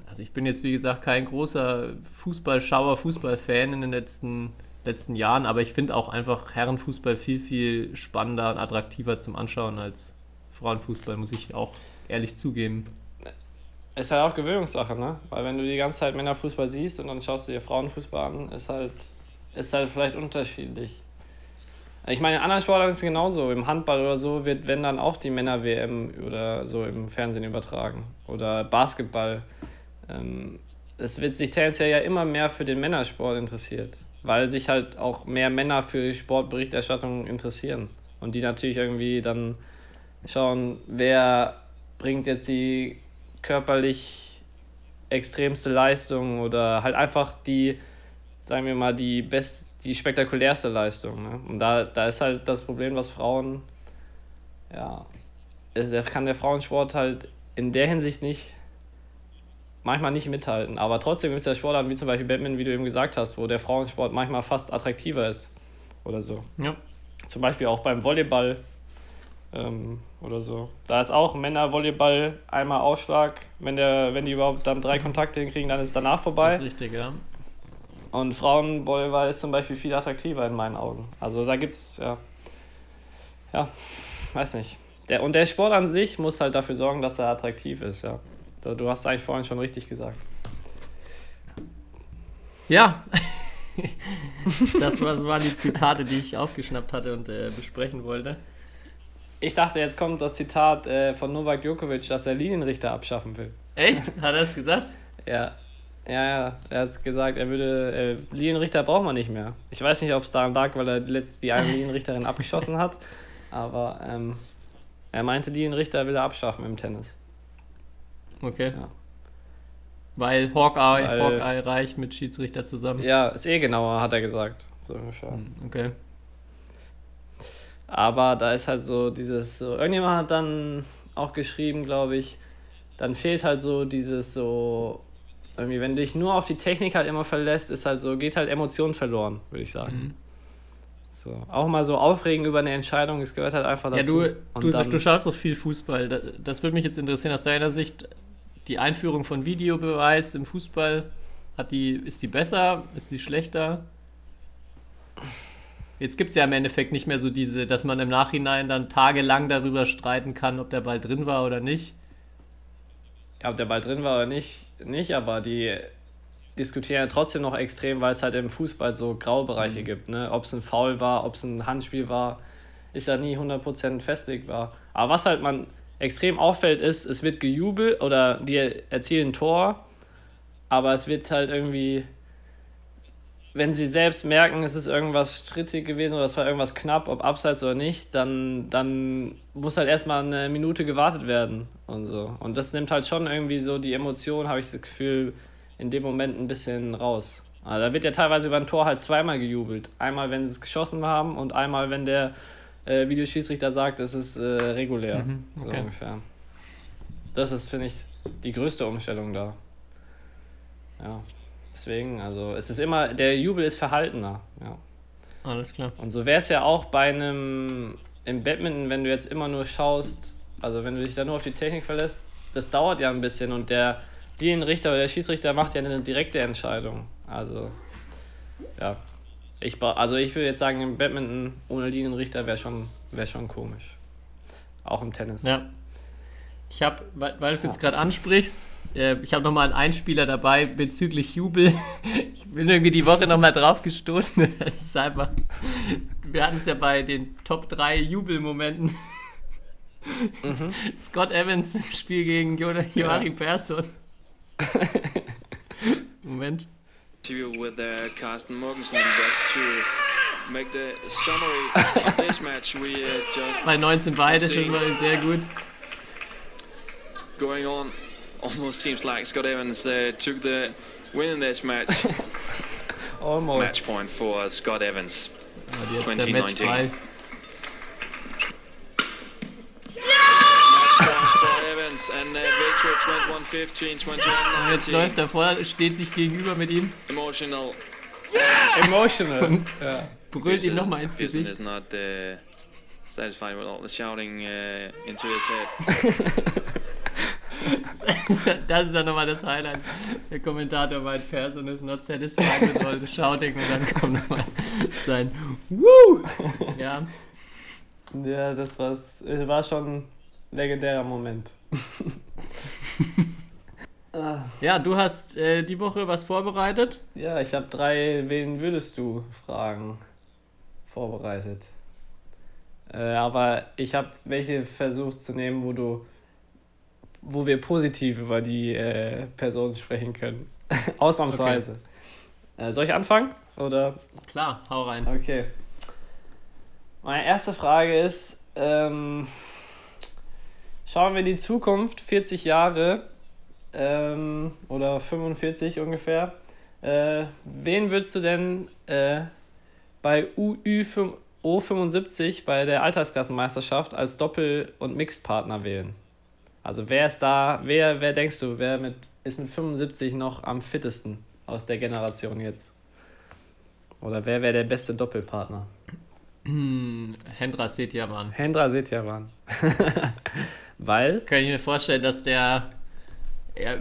also ich bin jetzt wie gesagt kein großer Fußballschauer, Fußballfan in den letzten, letzten Jahren, aber ich finde auch einfach Herrenfußball viel, viel spannender und attraktiver zum Anschauen als Frauenfußball, muss ich auch ehrlich zugeben. Ist halt auch Gewöhnungssache, ne? Weil wenn du die ganze Zeit Männerfußball siehst und dann schaust du dir Frauenfußball an, ist halt, ist halt vielleicht unterschiedlich. Ich meine, in anderen Sportarten ist es genauso. Im Handball oder so wird, wenn dann auch die Männer-WM oder so im Fernsehen übertragen. Oder Basketball. Ähm, es wird sich tendenziell ja immer mehr für den Männersport interessiert, weil sich halt auch mehr Männer für Sportberichterstattung interessieren. Und die natürlich irgendwie dann schauen, wer bringt jetzt die körperlich extremste Leistung oder halt einfach die, sagen wir mal, die best, die spektakulärste Leistung. Ne? Und da, da ist halt das Problem, was Frauen, ja, kann der Frauensport halt in der Hinsicht nicht, manchmal nicht mithalten. Aber trotzdem ist der Sportart wie zum Beispiel Batman, wie du eben gesagt hast, wo der Frauensport manchmal fast attraktiver ist. Oder so. Ja. Zum Beispiel auch beim Volleyball ähm, oder so. Da ist auch Männervolleyball einmal Aufschlag. Wenn, der, wenn die überhaupt dann drei Kontakte hinkriegen, dann ist danach vorbei. Das ist richtig, ja. Und Frauenvolleyball ist zum Beispiel viel attraktiver in meinen Augen. Also da gibt es, ja, ja, weiß nicht. Der, und der Sport an sich muss halt dafür sorgen, dass er attraktiv ist, ja. Du hast es eigentlich vorhin schon richtig gesagt. Ja, das waren die Zitate, die ich aufgeschnappt hatte und äh, besprechen wollte. Ich dachte, jetzt kommt das Zitat äh, von Novak Djokovic, dass er Linienrichter abschaffen will. Echt? Hat er es gesagt? Ja, ja, ja, er hat gesagt, er würde. Äh, Linienrichter braucht man nicht mehr. Ich weiß nicht, ob es daran lag, weil er letzt die eine Linienrichterin abgeschossen hat, aber ähm, er meinte, Linienrichter will er abschaffen im Tennis. Okay. Ja. Weil Hawkeye, weil, Hawkeye reicht mit Schiedsrichter zusammen. Ja, ist eh genauer, hat er gesagt. So hm, okay. Aber da ist halt so dieses, so, irgendjemand hat dann auch geschrieben, glaube ich, dann fehlt halt so dieses so irgendwie, wenn du dich nur auf die Technik halt immer verlässt, ist halt so, geht halt Emotion verloren, würde ich sagen. Mhm. So. Auch mal so aufregen über eine Entscheidung, es gehört halt einfach dazu. Ja, du, du, du schaust auch viel Fußball. Das, das würde mich jetzt interessieren, aus deiner Sicht, die Einführung von Videobeweis im Fußball, hat die, ist die besser, ist die schlechter? Jetzt gibt es ja im Endeffekt nicht mehr so diese, dass man im Nachhinein dann tagelang darüber streiten kann, ob der Ball drin war oder nicht. Ja, ob der Ball drin war oder nicht, nicht, aber die diskutieren ja trotzdem noch extrem, weil es halt im Fußball so Graubereiche mhm. gibt. Ne? Ob es ein Foul war, ob es ein Handspiel war, ist ja nie 100% festlegbar. Aber was halt man extrem auffällt, ist, es wird gejubelt oder die erzielen ein Tor, aber es wird halt irgendwie wenn sie selbst merken, es ist irgendwas strittig gewesen oder es war irgendwas knapp, ob abseits oder nicht, dann, dann muss halt erstmal eine Minute gewartet werden und so. Und das nimmt halt schon irgendwie so die Emotion, habe ich das Gefühl, in dem Moment ein bisschen raus. Also da wird ja teilweise über ein Tor halt zweimal gejubelt. Einmal, wenn sie es geschossen haben und einmal, wenn der äh, Videoschiedsrichter sagt, es ist äh, regulär. Mhm, So okay. ungefähr. Das ist, finde ich, die größte Umstellung da. Ja. Deswegen, also es ist immer, der Jubel ist verhaltener. Ja. Alles klar. Und so wäre es ja auch bei einem im Badminton, wenn du jetzt immer nur schaust, also wenn du dich da nur auf die Technik verlässt, das dauert ja ein bisschen und der Linienrichter oder der Schiedsrichter macht ja eine direkte Entscheidung. Also, ja. Ich, also ich würde jetzt sagen, im Badminton ohne Linienrichter wäre schon, wär schon komisch. Auch im Tennis. Ja. Ich habe, weil, weil du es jetzt gerade ansprichst, äh, ich habe nochmal einen Einspieler dabei bezüglich Jubel. Ich bin irgendwie die Woche nochmal drauf gestoßen. Das ist einfach. Wir hatten es ja bei den Top 3 Jubelmomenten. Scott Evans im Spiel gegen Jo- Joachim Persson. Moment. Interview with uh, Carsten Morgensen just to make the summary of this match. We uh, just Bei 19 beide schon mal sehr gut. going on. Almost seems like Scott Evans uh, took the win in this match. Almost. match point for Scott Evans. Aber 2019. and uh, victory 21-15, Und jetzt läuft 21-19. er vor, steht sich gegenüber mit ihm, Emotional. Emotional. ja. brüllt ihm nochmal ins Gesicht. is not uh, satisfied with all the shouting uh, into his head. Das ist ja nochmal das Highlight. Der Kommentator meint, Person is not satisfied with all the shouting und dann kommt nochmal sein Woo! Ja, Ja, das war, es war schon legendärer Moment. Ah, ja du hast äh, die Woche was vorbereitet. ja, ich habe drei Wen würdest du Fragen vorbereitet. Äh, aber ich habe welche versucht zu nehmen, wo du wo wir positiv über die äh, Person sprechen können. Ausnahmsweise. Äh, soll ich anfangen? Oder Klar, hau rein. Okay. Meine erste Frage ist, ähm, schauen wir in die Zukunft, 40 Jahre ähm, oder 45 ungefähr. Äh, wen würdest du denn äh, bei U75 bei der Altersklassenmeisterschaft als Doppel- und Mixed-Partner wählen? Also wer ist da, wer, wer denkst du, wer mit, ist mit 75 noch am fittesten aus der Generation jetzt? Oder wer wäre der beste Doppelpartner? Hm, Hendra Setjavan. Hendra Setjavan. Weil? Kann ich mir vorstellen, dass der er,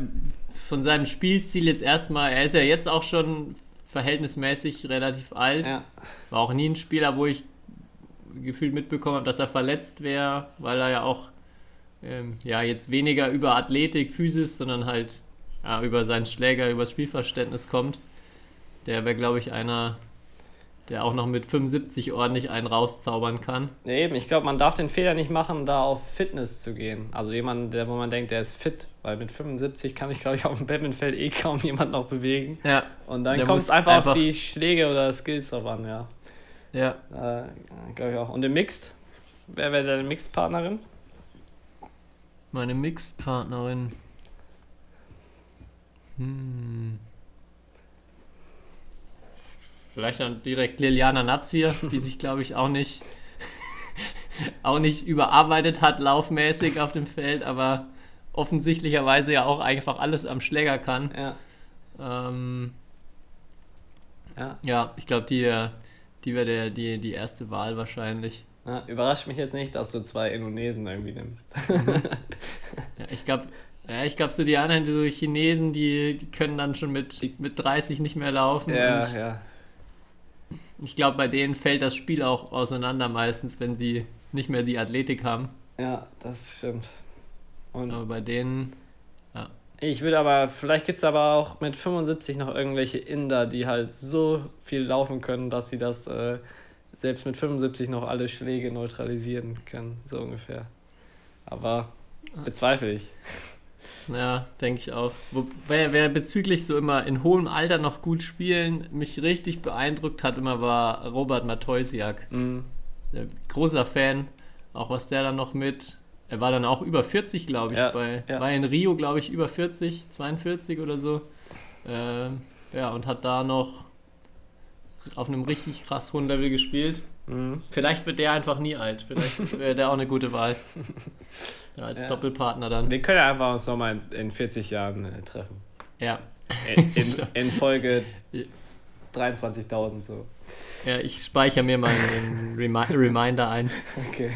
von seinem Spielstil jetzt erstmal, er ist ja jetzt auch schon verhältnismäßig relativ alt. Ja. War auch nie ein Spieler, wo ich gefühlt mitbekommen habe, dass er verletzt wäre, weil er ja auch ähm, ja, jetzt weniger über Athletik, Physis, sondern halt ja, über seinen Schläger, über das Spielverständnis kommt. Der wäre, glaube ich, einer, der auch noch mit 75 ordentlich einen rauszaubern kann. Nee, eben, ich glaube, man darf den Fehler nicht machen, da auf Fitness zu gehen. Also jemand, der, wo man denkt, der ist fit, weil mit 75 kann ich, glaube ich, auf dem Badmintonfeld eh kaum jemand noch bewegen. Ja, Und dann kommt es einfach, einfach- auf die Schläge oder Skills drauf an, ja. ja. Äh, glaube ich auch. Und im Mixed? Wer wäre deine Mixed-Partnerin? Meine Mixed-Partnerin. Hm. Vielleicht dann direkt Liliana Nazir, die sich, glaube ich, auch nicht, auch nicht überarbeitet hat, laufmäßig auf dem Feld, aber offensichtlicherweise ja auch einfach alles am Schläger kann. Ja. Ähm, Ja. ja, ich glaube, die, die wäre der- die, die erste Wahl wahrscheinlich. ja. Überrascht mich jetzt nicht, dass du zwei Indonesen irgendwie nimmst. Ja, ich glaube, ja, ich glaube, so die anderen so Chinesen, die, die können dann schon mit, mit 30 nicht mehr laufen. ja, und ja. Ich glaube, bei denen fällt das Spiel auch auseinander meistens, wenn sie nicht mehr die Athletik haben. Ja, das stimmt. Und Aber bei denen, Ich würde aber, vielleicht gibt es aber auch mit 75 noch irgendwelche Inder, die halt so viel laufen können, dass sie das äh, selbst mit 75 noch alle Schläge neutralisieren können, so ungefähr. Aber bezweifle ich. Ja, denke ich auch. Wer, wer bezüglich so immer in hohem Alter noch gut spielen, mich richtig beeindruckt hat, immer war Robert Matoisiak. Mhm. Äh, Großer Fan. Auch was der dann noch mit. Er war dann auch über 40, glaube ich. Ja, bei, ja. War in Rio, glaube ich, über 40, 42 oder so. Ähm, ja, und hat da noch auf einem richtig krass hohen Level gespielt. Mhm. Vielleicht wird der einfach nie alt. Vielleicht wäre der auch eine gute Wahl. Ja, als Ja. Doppelpartner dann. Wir können ja einfach uns nochmal in, in 40 Jahren äh, treffen. Ja. In, in, in Folge 23.000 so. Ja, ich speichere mir mal einen Remi Reminder ein. Okay.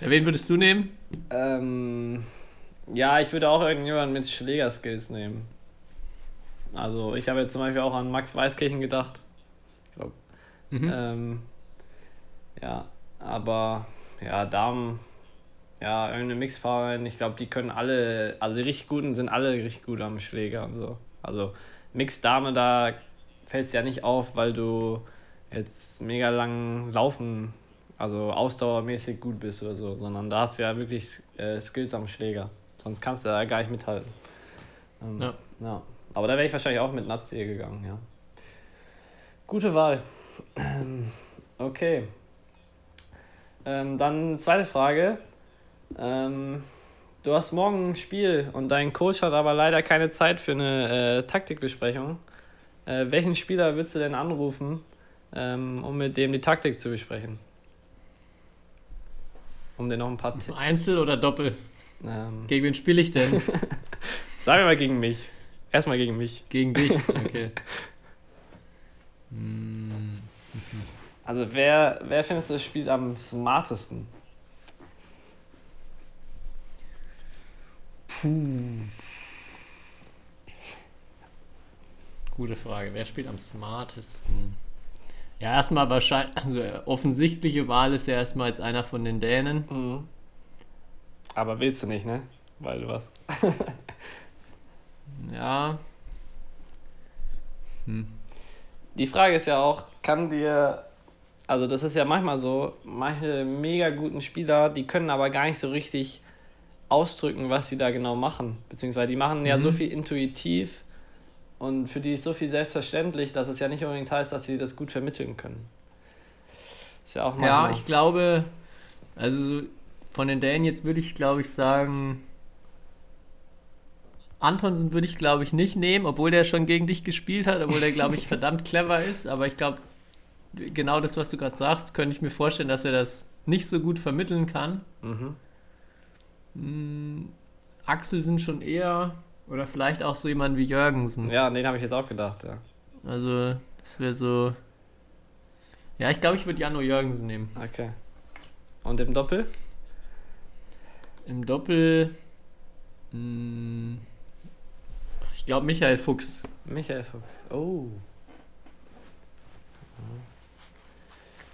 Ja, wen würdest du nehmen? Ähm, ja, ich würde auch irgendjemanden mit Schlägerskills nehmen. Also ich habe jetzt zum Beispiel auch an Max Weißkirchen gedacht. Ich glaub, Mhm. ähm, ja, aber ja, Damen, ja, irgendeine Mixfahrerin, ich glaube, die können alle, also die richtig guten sind alle richtig gut am Schläger und so. Also Mix-Dame, da fällt es ja nicht auf, weil du jetzt mega lang laufen, also ausdauermäßig gut bist oder so, sondern da hast du ja wirklich äh, Skills am Schläger. Sonst kannst du da gar nicht mithalten. Ähm, Ja. ja. Aber da wäre ich wahrscheinlich auch mit Nazi gegangen, ja. Gute Wahl. Ähm, Okay. Ähm, dann zweite Frage. Ähm, du hast morgen ein Spiel und dein Coach hat aber leider keine Zeit für eine äh, Taktikbesprechung. Äh, welchen Spieler würdest du denn anrufen, ähm, um mit dem die Taktik zu besprechen? Um dir noch ein paar Tipps. Einzel oder Doppel? Ähm, Gegen wen spiele ich denn? sagen wir mal gegen mich. Erstmal gegen mich. Gegen dich. Okay. Hm. Also wer, wer findest du spielt am smartesten? Gute Frage. Wer spielt am smartesten? Ja, erstmal wahrscheinlich, also offensichtliche Wahl ist ja erstmal jetzt einer von den Dänen. Mhm. Aber willst du nicht, ne? Weil du was. Ja. Die Frage ist ja auch, kann dir, also das ist ja manchmal so, manche mega guten Spieler, die können aber gar nicht so richtig ausdrücken, was sie da genau machen. Beziehungsweise die machen ja so viel intuitiv und für die ist so viel selbstverständlich, dass es ja nicht unbedingt heißt, dass sie das gut vermitteln können. Ist ja auch Ja, manchmal- ich glaube, also so von den Dänen jetzt würde ich, glaube ich, sagen, Antonsen würde ich, glaube ich, nicht nehmen, obwohl der schon gegen dich gespielt hat, obwohl der, glaube ich, verdammt clever ist. Aber ich glaube, genau das, was du gerade sagst, könnte ich mir vorstellen, dass er das nicht so gut vermitteln kann. Mhm. Hm, Axel sind schon eher, oder vielleicht auch so jemand wie Jürgensen. Ja, den habe ich jetzt auch gedacht, ja. Also, das wäre so. Ja, ich glaube, ich würde Jano Jürgensen nehmen. Okay. Und im Doppel? Im Doppel. Mh, ich glaube Michael Fuchs. Michael Fuchs. Oh.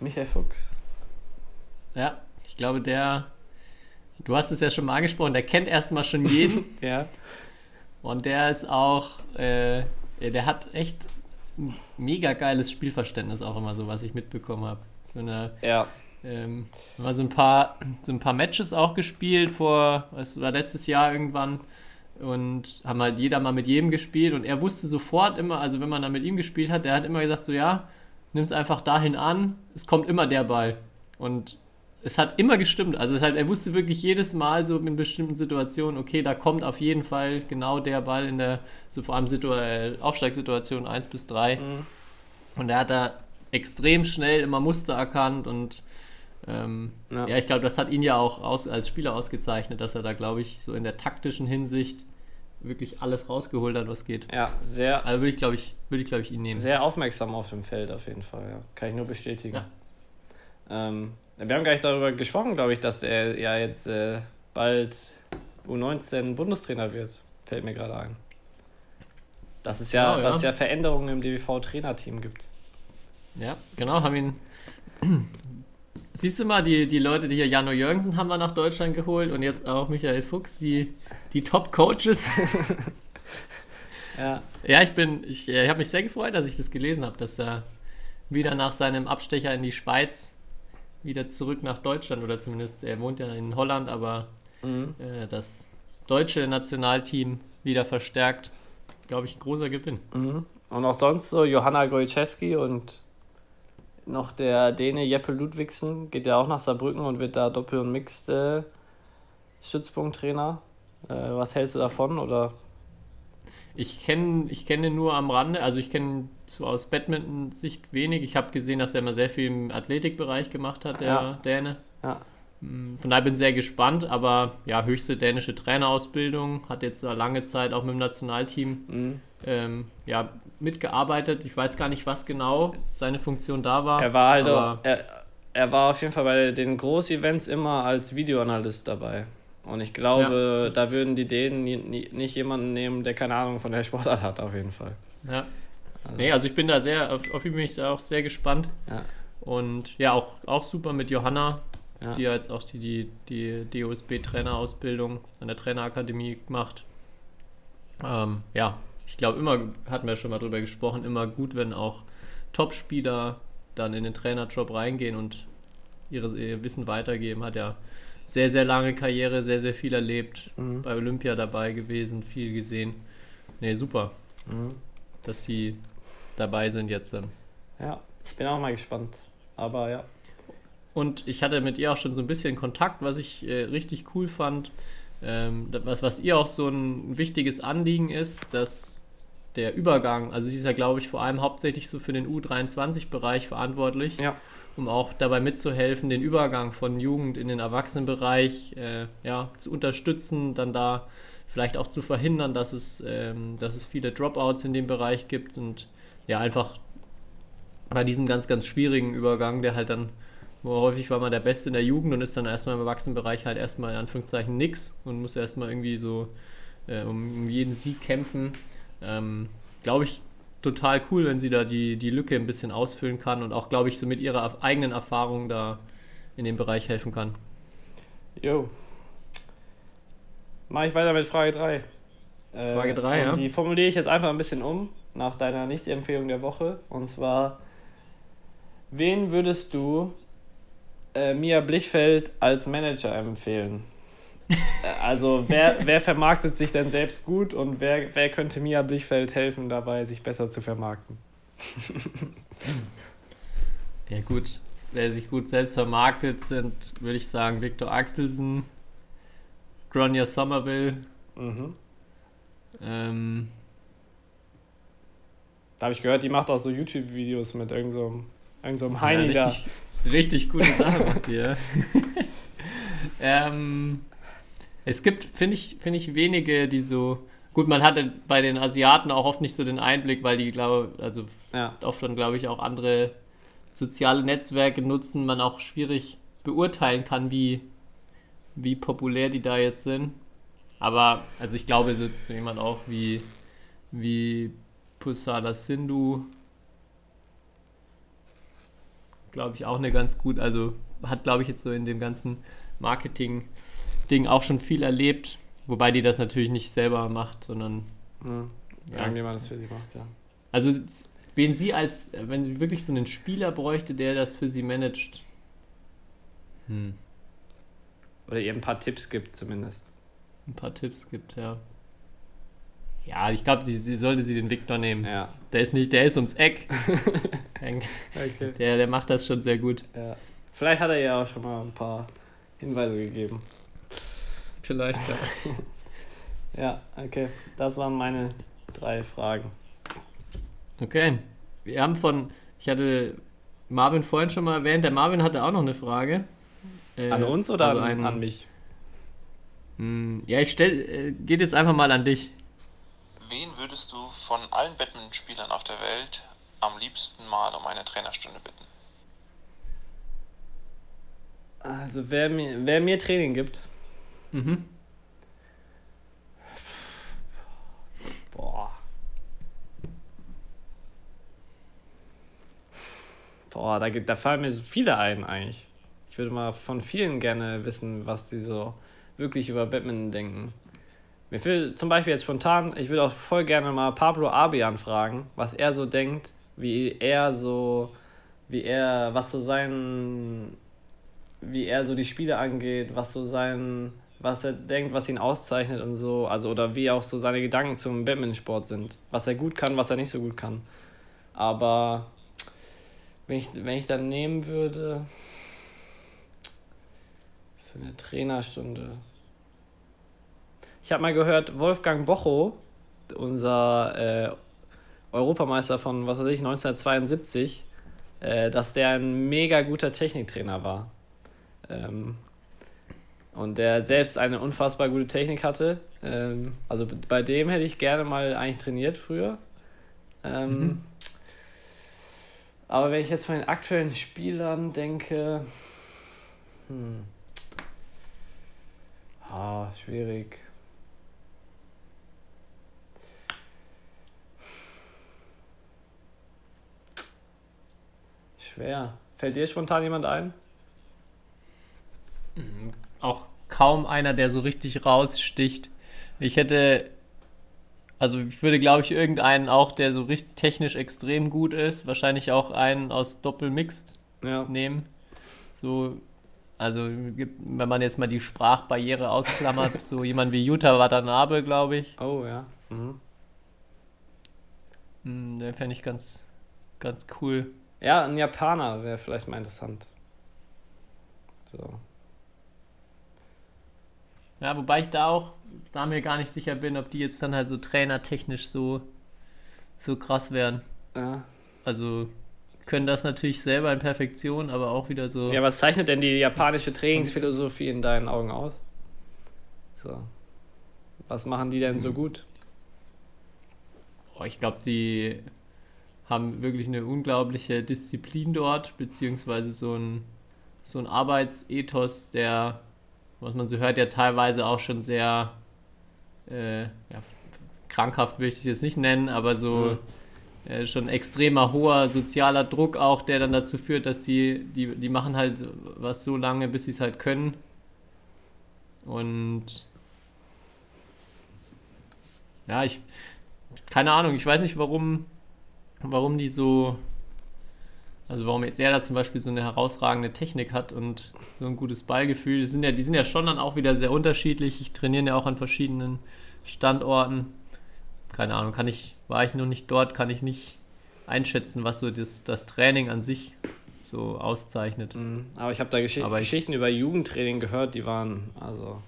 Michael Fuchs. Ja, ich glaube, der. Du hast es ja schon mal angesprochen, der kennt erstmal schon jeden. Ja. und der ist auch. Äh, der hat echt ein mega geiles Spielverständnis, auch immer so, was ich mitbekommen habe. So eine. Ja. Ähm, mal so ein paar, so ein paar Matches auch gespielt vor, es war letztes Jahr irgendwann und haben halt jeder mal mit jedem gespielt und er wusste sofort immer, also wenn man dann mit ihm gespielt hat, der hat immer gesagt so, ja, nimm es einfach dahin an, es kommt immer der Ball. Und es hat immer gestimmt, also hat, er wusste wirklich jedes Mal so in bestimmten Situationen, okay, da kommt auf jeden Fall genau der Ball in der, so vor allem Situ äh, Aufsteigssituation 1 bis 3 und er hat da extrem schnell immer Muster erkannt und ähm, Ja. ja. ich glaube, das hat ihn ja auch aus, als Spieler ausgezeichnet, dass er da, glaube ich, so in der taktischen Hinsicht wirklich alles rausgeholt hat, was geht. Ja, sehr, Also würde ich, glaube ich, würde ich, glaube ich, ihn nehmen. sehr aufmerksam auf dem Feld auf jeden Fall, ja. Kann ich nur bestätigen. Ja. Ähm, wir haben gar nicht darüber gesprochen, glaube ich, dass er ja jetzt äh, bald U19 Bundestrainer wird. Fällt mir gerade ein. Dass es ja, Genau, ja. dass es ja Veränderungen im DBV-Trainerteam gibt. Ja, genau, haben ihn. Siehst du mal, die, die Leute, die hier Jano Jürgensen haben wir nach Deutschland geholt und jetzt auch Michael Fuchs, die, die Top-Coaches. Ja. Ja, ich bin, ich, äh, habe mich sehr gefreut, dass ich das gelesen habe, dass er wieder nach seinem Abstecher in die Schweiz wieder zurück nach Deutschland oder zumindest, er wohnt ja in Holland, aber Mhm. äh, dass deutsche Nationalteam wieder verstärkt. Glaube ich, ein großer Gewinn. Mhm. Und auch sonst so Johanna Gojczewski und noch der Däne Jeppe Ludwigsen geht ja auch nach Saarbrücken und wird da Doppel- und Mixed äh. Äh, was hältst du davon? Oder? Ich kenne ich kenn ihn nur am Rande, also ich kenne so aus Badminton-Sicht wenig. Ich habe gesehen, dass er immer sehr viel im Athletikbereich gemacht hat, der Ja. Däne. Ja. Mm, Von daher bin ich sehr gespannt, aber ja, höchste dänische Trainerausbildung, hat jetzt da lange Zeit auch mit dem Nationalteam Mhm. ähm, ja, mitgearbeitet. Ich weiß gar nicht, was genau seine Funktion da war. Er war halt auch, er, er war auf jeden Fall bei den Groß-Events immer als Videoanalyst dabei. Und ich glaube, Ja, da würden die Dänen nie, nie, nicht jemanden nehmen, der keine Ahnung von der Sportart hat, auf jeden Fall. Ja. Nee, also ich bin da sehr, auf, auf ihn bin ich auch sehr gespannt. Ja. Und ja, auch, auch super mit Johanna, Ja. die ja jetzt auch die, die, die DOSB-Trainerausbildung an der Trainerakademie macht. Ähm, ja, ich glaube immer, hatten wir schon mal drüber gesprochen, immer gut, wenn auch Topspieler dann in den Trainerjob reingehen und ihre, ihr Wissen weitergeben. Hat ja sehr, sehr lange Karriere, sehr, sehr viel erlebt, Mhm. bei Olympia dabei gewesen, viel gesehen. Nee, super, Mhm. dass die dabei sind jetzt dann. Ja, ich bin auch mal gespannt. Aber ja. Und ich hatte mit ihr auch schon so ein bisschen Kontakt, was ich äh, richtig cool fand. Ähm, was, was ihr auch so ein wichtiges Anliegen ist, dass der Übergang, also sie ist ja, glaube ich, vor allem hauptsächlich so für den U23-Bereich verantwortlich, Ja. um auch dabei mitzuhelfen, den Übergang von Jugend in den Erwachsenenbereich äh, ja, zu unterstützen, dann da vielleicht auch zu verhindern, dass es, ähm, dass es viele Dropouts in dem Bereich gibt und ja, einfach bei diesem ganz, ganz schwierigen Übergang, der halt dann, häufig war man der Beste in der Jugend und ist dann erstmal im Erwachsenenbereich halt erstmal in Anführungszeichen nix und muss erstmal irgendwie so äh, um, jeden Sieg kämpfen. Ähm, glaube ich, total cool, wenn sie da die, die Lücke ein bisschen ausfüllen kann und auch, glaube ich, so mit ihrer eigenen Erfahrung da in dem Bereich helfen kann. Jo. Mach ich weiter mit Frage 3. Frage drei, ja. Die formuliere ich jetzt einfach ein bisschen um, nach deiner Nicht-Empfehlung der Woche. Und zwar, wen würdest du äh, Mia Blichfeld als Manager empfehlen? Äh, also, wer, wer vermarktet sich denn selbst gut und wer, wer könnte Mia Blichfeld helfen, dabei sich besser zu vermarkten? Ja gut, wer sich gut selbst vermarktet, sind, würde ich sagen, Victor Axelsen, Gronja Somerville, Mhm. ähm, Da habe ich gehört, die macht auch so YouTube-Videos mit irgendeinem so irgend so Ja, Heini da. Richtig, gute Sache macht ihr. ähm, es gibt, finde ich, finde ich, wenige, die so. Gut, man hatte bei den Asiaten auch oft nicht so den Einblick, weil die, glaube also Ja. oft dann, glaube ich, auch andere soziale Netzwerke nutzen, man auch schwierig beurteilen kann, wie, wie populär die da jetzt sind. Aber, also ich glaube, so jemand auch wie, wie Pusala Sindhu, glaube ich, auch eine ganz gut, also hat, glaube ich, jetzt so in dem ganzen Marketing-Ding auch schon viel erlebt, wobei die das natürlich nicht selber macht, sondern Mhm. Ja. Irgendjemand das für sie macht, ja. also wen sie als, wenn sie wirklich so einen Spieler bräuchte, der das für sie managt. Hm, Oder ihr ein paar Tipps gibt zumindest. ein paar Tipps gibt, ja. Ja, ich glaube, sie, sie sollte sie den Victor nehmen. Ja. Der ist nicht, der ist ums Eck. Okay. der, der macht das schon sehr gut. Ja. Vielleicht hat er ja auch schon mal ein paar Hinweise gegeben. Vielleicht, ja. Ja, okay. Das waren meine drei Fragen. Okay. Wir haben von, ich hatte Marvin vorhin schon mal erwähnt, der Marvin hatte auch noch eine Frage. Äh, An uns oder also an, ein- an mich? Hm, Ja, ich stell, äh, geht jetzt einfach mal an dich. Wen würdest du von allen Badmintonspielern auf der Welt am liebsten mal um eine Trainerstunde bitten? Also, wer mir, wer mir Training gibt, Mhm. boah. Boah, da, gibt- da fallen mir so viele ein eigentlich. Ich würde mal von vielen gerne wissen, was die so wirklich über Badminton denken. Mir fehlt zum Beispiel jetzt spontan, ich würde auch voll gerne mal Pablo Abian fragen, was er so denkt, wie er so, wie er, was so sein, wie er so die Spiele angeht, was so sein was er denkt, was ihn auszeichnet und so, also oder wie auch so seine Gedanken zum Badmintonsport sind. Was er gut kann, was er nicht so gut kann. Aber wenn ich, wenn ich dann nehmen würde für eine Trainerstunde. Ich habe mal gehört, Wolfgang Bocho, unser äh, Europameister von, was weiß ich, 1972, äh, dass der ein mega guter Techniktrainer war. Ähm, und der selbst eine unfassbar gute Technik hatte. Ähm, also bei dem hätte ich gerne mal eigentlich trainiert früher. Ähm, mhm. Aber wenn ich jetzt von den aktuellen Spielern denke, hm. Ah, schwierig. Schwer. Fällt dir spontan jemand ein? Auch kaum einer, der so richtig raussticht. Ich hätte, also ich würde, glaube ich, irgendeinen auch, der so richtig technisch extrem gut ist, wahrscheinlich auch einen aus Doppelmixed ja. nehmen. So, also wenn man jetzt mal die Sprachbarriere ausklammert, so jemand wie Yuta Watanabe, glaube ich. Oh ja. Mhm. Hm, den fände ich ganz, ganz cool. Ja, ein Japaner wäre vielleicht mal interessant. So. Ja, wobei ich da auch, da mir gar nicht sicher bin, ob die jetzt dann halt so trainertechnisch so, so krass werden. Ja. Also können das natürlich selber in Perfektion, aber auch wieder so. Ja, was zeichnet denn die japanische Trainingsphilosophie in deinen Augen aus? So. Was machen die denn so hm. gut? Oh, ich glaube, die haben wirklich eine unglaubliche Disziplin dort, beziehungsweise so ein, so ein Arbeitsethos, der, was man so hört, ja teilweise auch schon sehr äh, ja, krankhaft will ich es jetzt nicht nennen, aber so mhm. äh, schon extremer hoher sozialer Druck auch, der dann dazu führt, dass sie, die, die machen halt was so lange, bis sie es halt können. Und ja, ich, keine Ahnung, ich weiß nicht, warum warum die so, also warum jetzt er da zum Beispiel so eine herausragende Technik hat und so ein gutes Ballgefühl. Die sind ja, die sind ja schon dann auch wieder sehr unterschiedlich. Ich trainiere ja auch an verschiedenen Standorten. Keine Ahnung, kann ich, war ich noch nicht dort, kann ich nicht einschätzen, was so das, das Training an sich so auszeichnet. Mhm. Aber ich habe da Gesch Aber Geschichten über Jugendtraining gehört, die waren also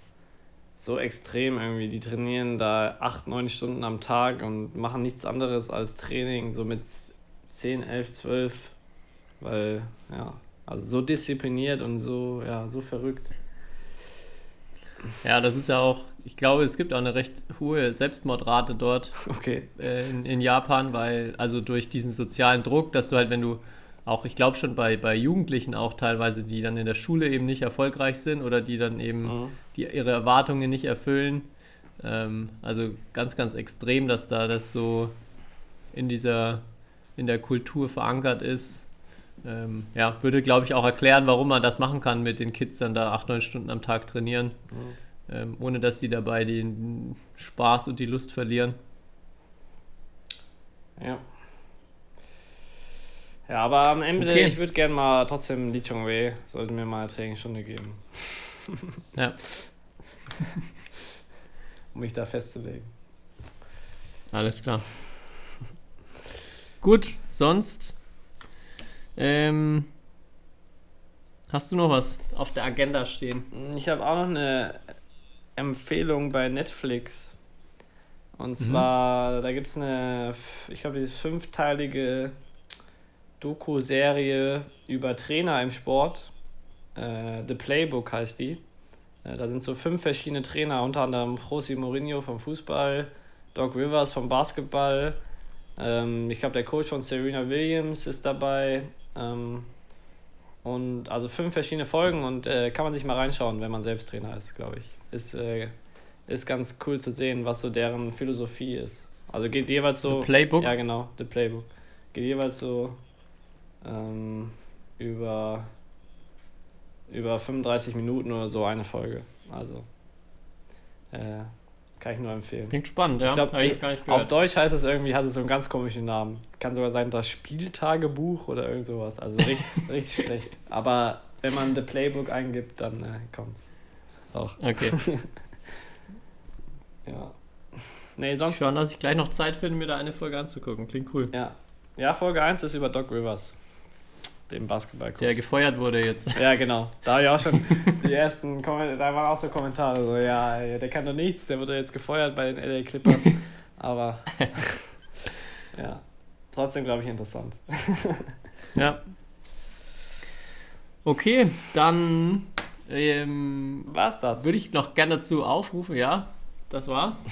so extrem irgendwie. Die trainieren da acht, neun Stunden am Tag und machen nichts anderes als Training, so mit 10, 11, 12. Weil, ja, also so diszipliniert und so, ja, so verrückt. Ja, das ist ja auch, ich glaube, es gibt auch eine recht hohe Selbstmordrate dort okay. äh, in, in Japan, weil, also durch diesen sozialen Druck, dass du halt, wenn du auch, ich glaube schon bei, bei Jugendlichen auch teilweise, die dann in der Schule eben nicht erfolgreich sind oder die dann eben mhm. die, ihre Erwartungen nicht erfüllen. Ähm, also ganz, ganz extrem, dass da das so in dieser, in der Kultur verankert ist. Ähm, ja, würde, glaube ich, auch erklären, warum man das machen kann mit den Kids dann da acht, neun Stunden am Tag trainieren, mhm. ähm, ohne dass sie dabei den Spaß und die Lust verlieren. Ja. Ja, aber am Ende, okay. ich würde gerne mal trotzdem Lee Chong Wei, sollten mir mal eine Trainingsstunde geben. ja. um mich da festzulegen. Alles klar. Gut, sonst ähm, hast du noch was auf der Agenda stehen? Ich habe auch noch eine Empfehlung bei Netflix. Und mhm. zwar, mhm. da gibt es eine, ich glaube, diese fünfteilige Doku-Serie über Trainer im Sport. Äh, The Playbook heißt die. Äh, da sind so fünf verschiedene Trainer, unter anderem José Mourinho vom Fußball, Doc Rivers vom Basketball. Ähm, ich glaube, der Coach von Serena Williams ist dabei. Ähm, und also fünf verschiedene Folgen und äh, kann man sich mal reinschauen, wenn man selbst Trainer ist, glaube ich. Ist, äh, ist ganz cool zu sehen, was so deren Philosophie ist. Also geht jeweils so. The Playbook? Ja, genau, The Playbook. Geht jeweils so ähm, über, über 35 Minuten oder so eine Folge. Also äh, kann ich nur empfehlen. Klingt spannend, ja. Ich glaub, auf Deutsch heißt es irgendwie, hat es so einen ganz komischen Namen. Kann sogar sein, das Spieltagebuch oder irgend sowas. Also richtig, richtig schlecht. Aber wenn man The Playbook eingibt, dann äh, kommt's. Auch. Okay. Ja. Nee, Sonst sonst. schauen, dass ich gleich noch Zeit finde, mir da eine Folge anzugucken. Klingt cool. Ja. Ja, Folge 1 ist über Doc Rivers, dem basketball Der gefeuert wurde jetzt. Ja, genau. Da habe ich auch schon die ersten Kommentare, da waren auch so Kommentare, so, ja, der kann doch nichts, der wurde jetzt gefeuert bei den LA Clippers. Aber, ja, trotzdem glaube ich interessant. Ja. Okay, dann ähm, War's das? würde ich noch gerne dazu aufrufen, ja, das war's.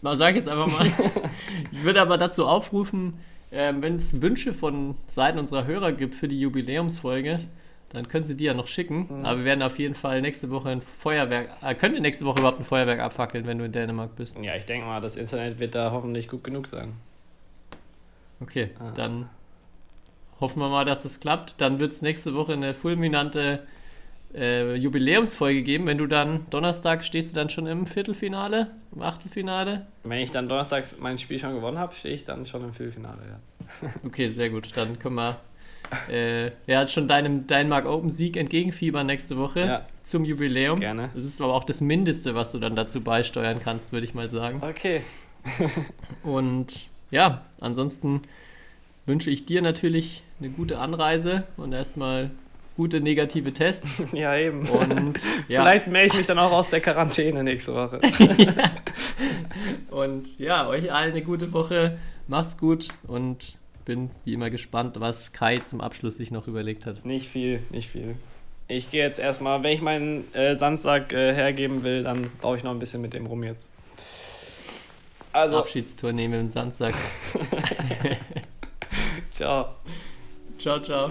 Mal sage ich jetzt einfach mal. ich würde aber dazu aufrufen, ähm, wenn es Wünsche von Seiten unserer Hörer gibt für die Jubiläumsfolge, dann können sie die ja noch schicken. Aber wir werden auf jeden Fall nächste Woche ein Feuerwerk. Äh, können wir nächste Woche überhaupt ein Feuerwerk abfackeln, wenn du in Dänemark bist? Ja, ich denke mal, das Internet wird da hoffentlich gut genug sein. Okay, dann hoffen wir mal, dass es klappt. Dann wird es nächste Woche eine fulminante äh, Jubiläumsfolge geben. Wenn du dann Donnerstag stehst du dann schon im Viertelfinale, im Achtelfinale. Wenn ich dann donnerstags mein Spiel schon gewonnen habe, stehe ich dann schon im Viertelfinale, ja. Okay, sehr gut. Dann können wir äh, ja, schon deinem Dänemark Open Sieg entgegenfiebern nächste Woche Ja. zum Jubiläum. Gerne. Das ist aber auch das Mindeste, was du dann dazu beisteuern kannst, würde ich mal sagen. Okay. Und ja, ansonsten wünsche ich dir natürlich eine gute Anreise und erstmal gute negative Tests. Ja, eben. Und ja, Vielleicht melde ich mich dann auch aus der Quarantäne nächste Woche. und ja, euch allen eine gute Woche. Macht's gut und bin wie immer gespannt, was Kai zum Abschluss sich noch überlegt hat. Nicht viel, nicht viel. Ich gehe jetzt erstmal, wenn ich meinen äh, Samstag äh, hergeben will, dann brauche ich noch ein bisschen mit dem rum jetzt. Also, Abschiedstournee mit dem Sandsack. ciao. Ciao, ciao.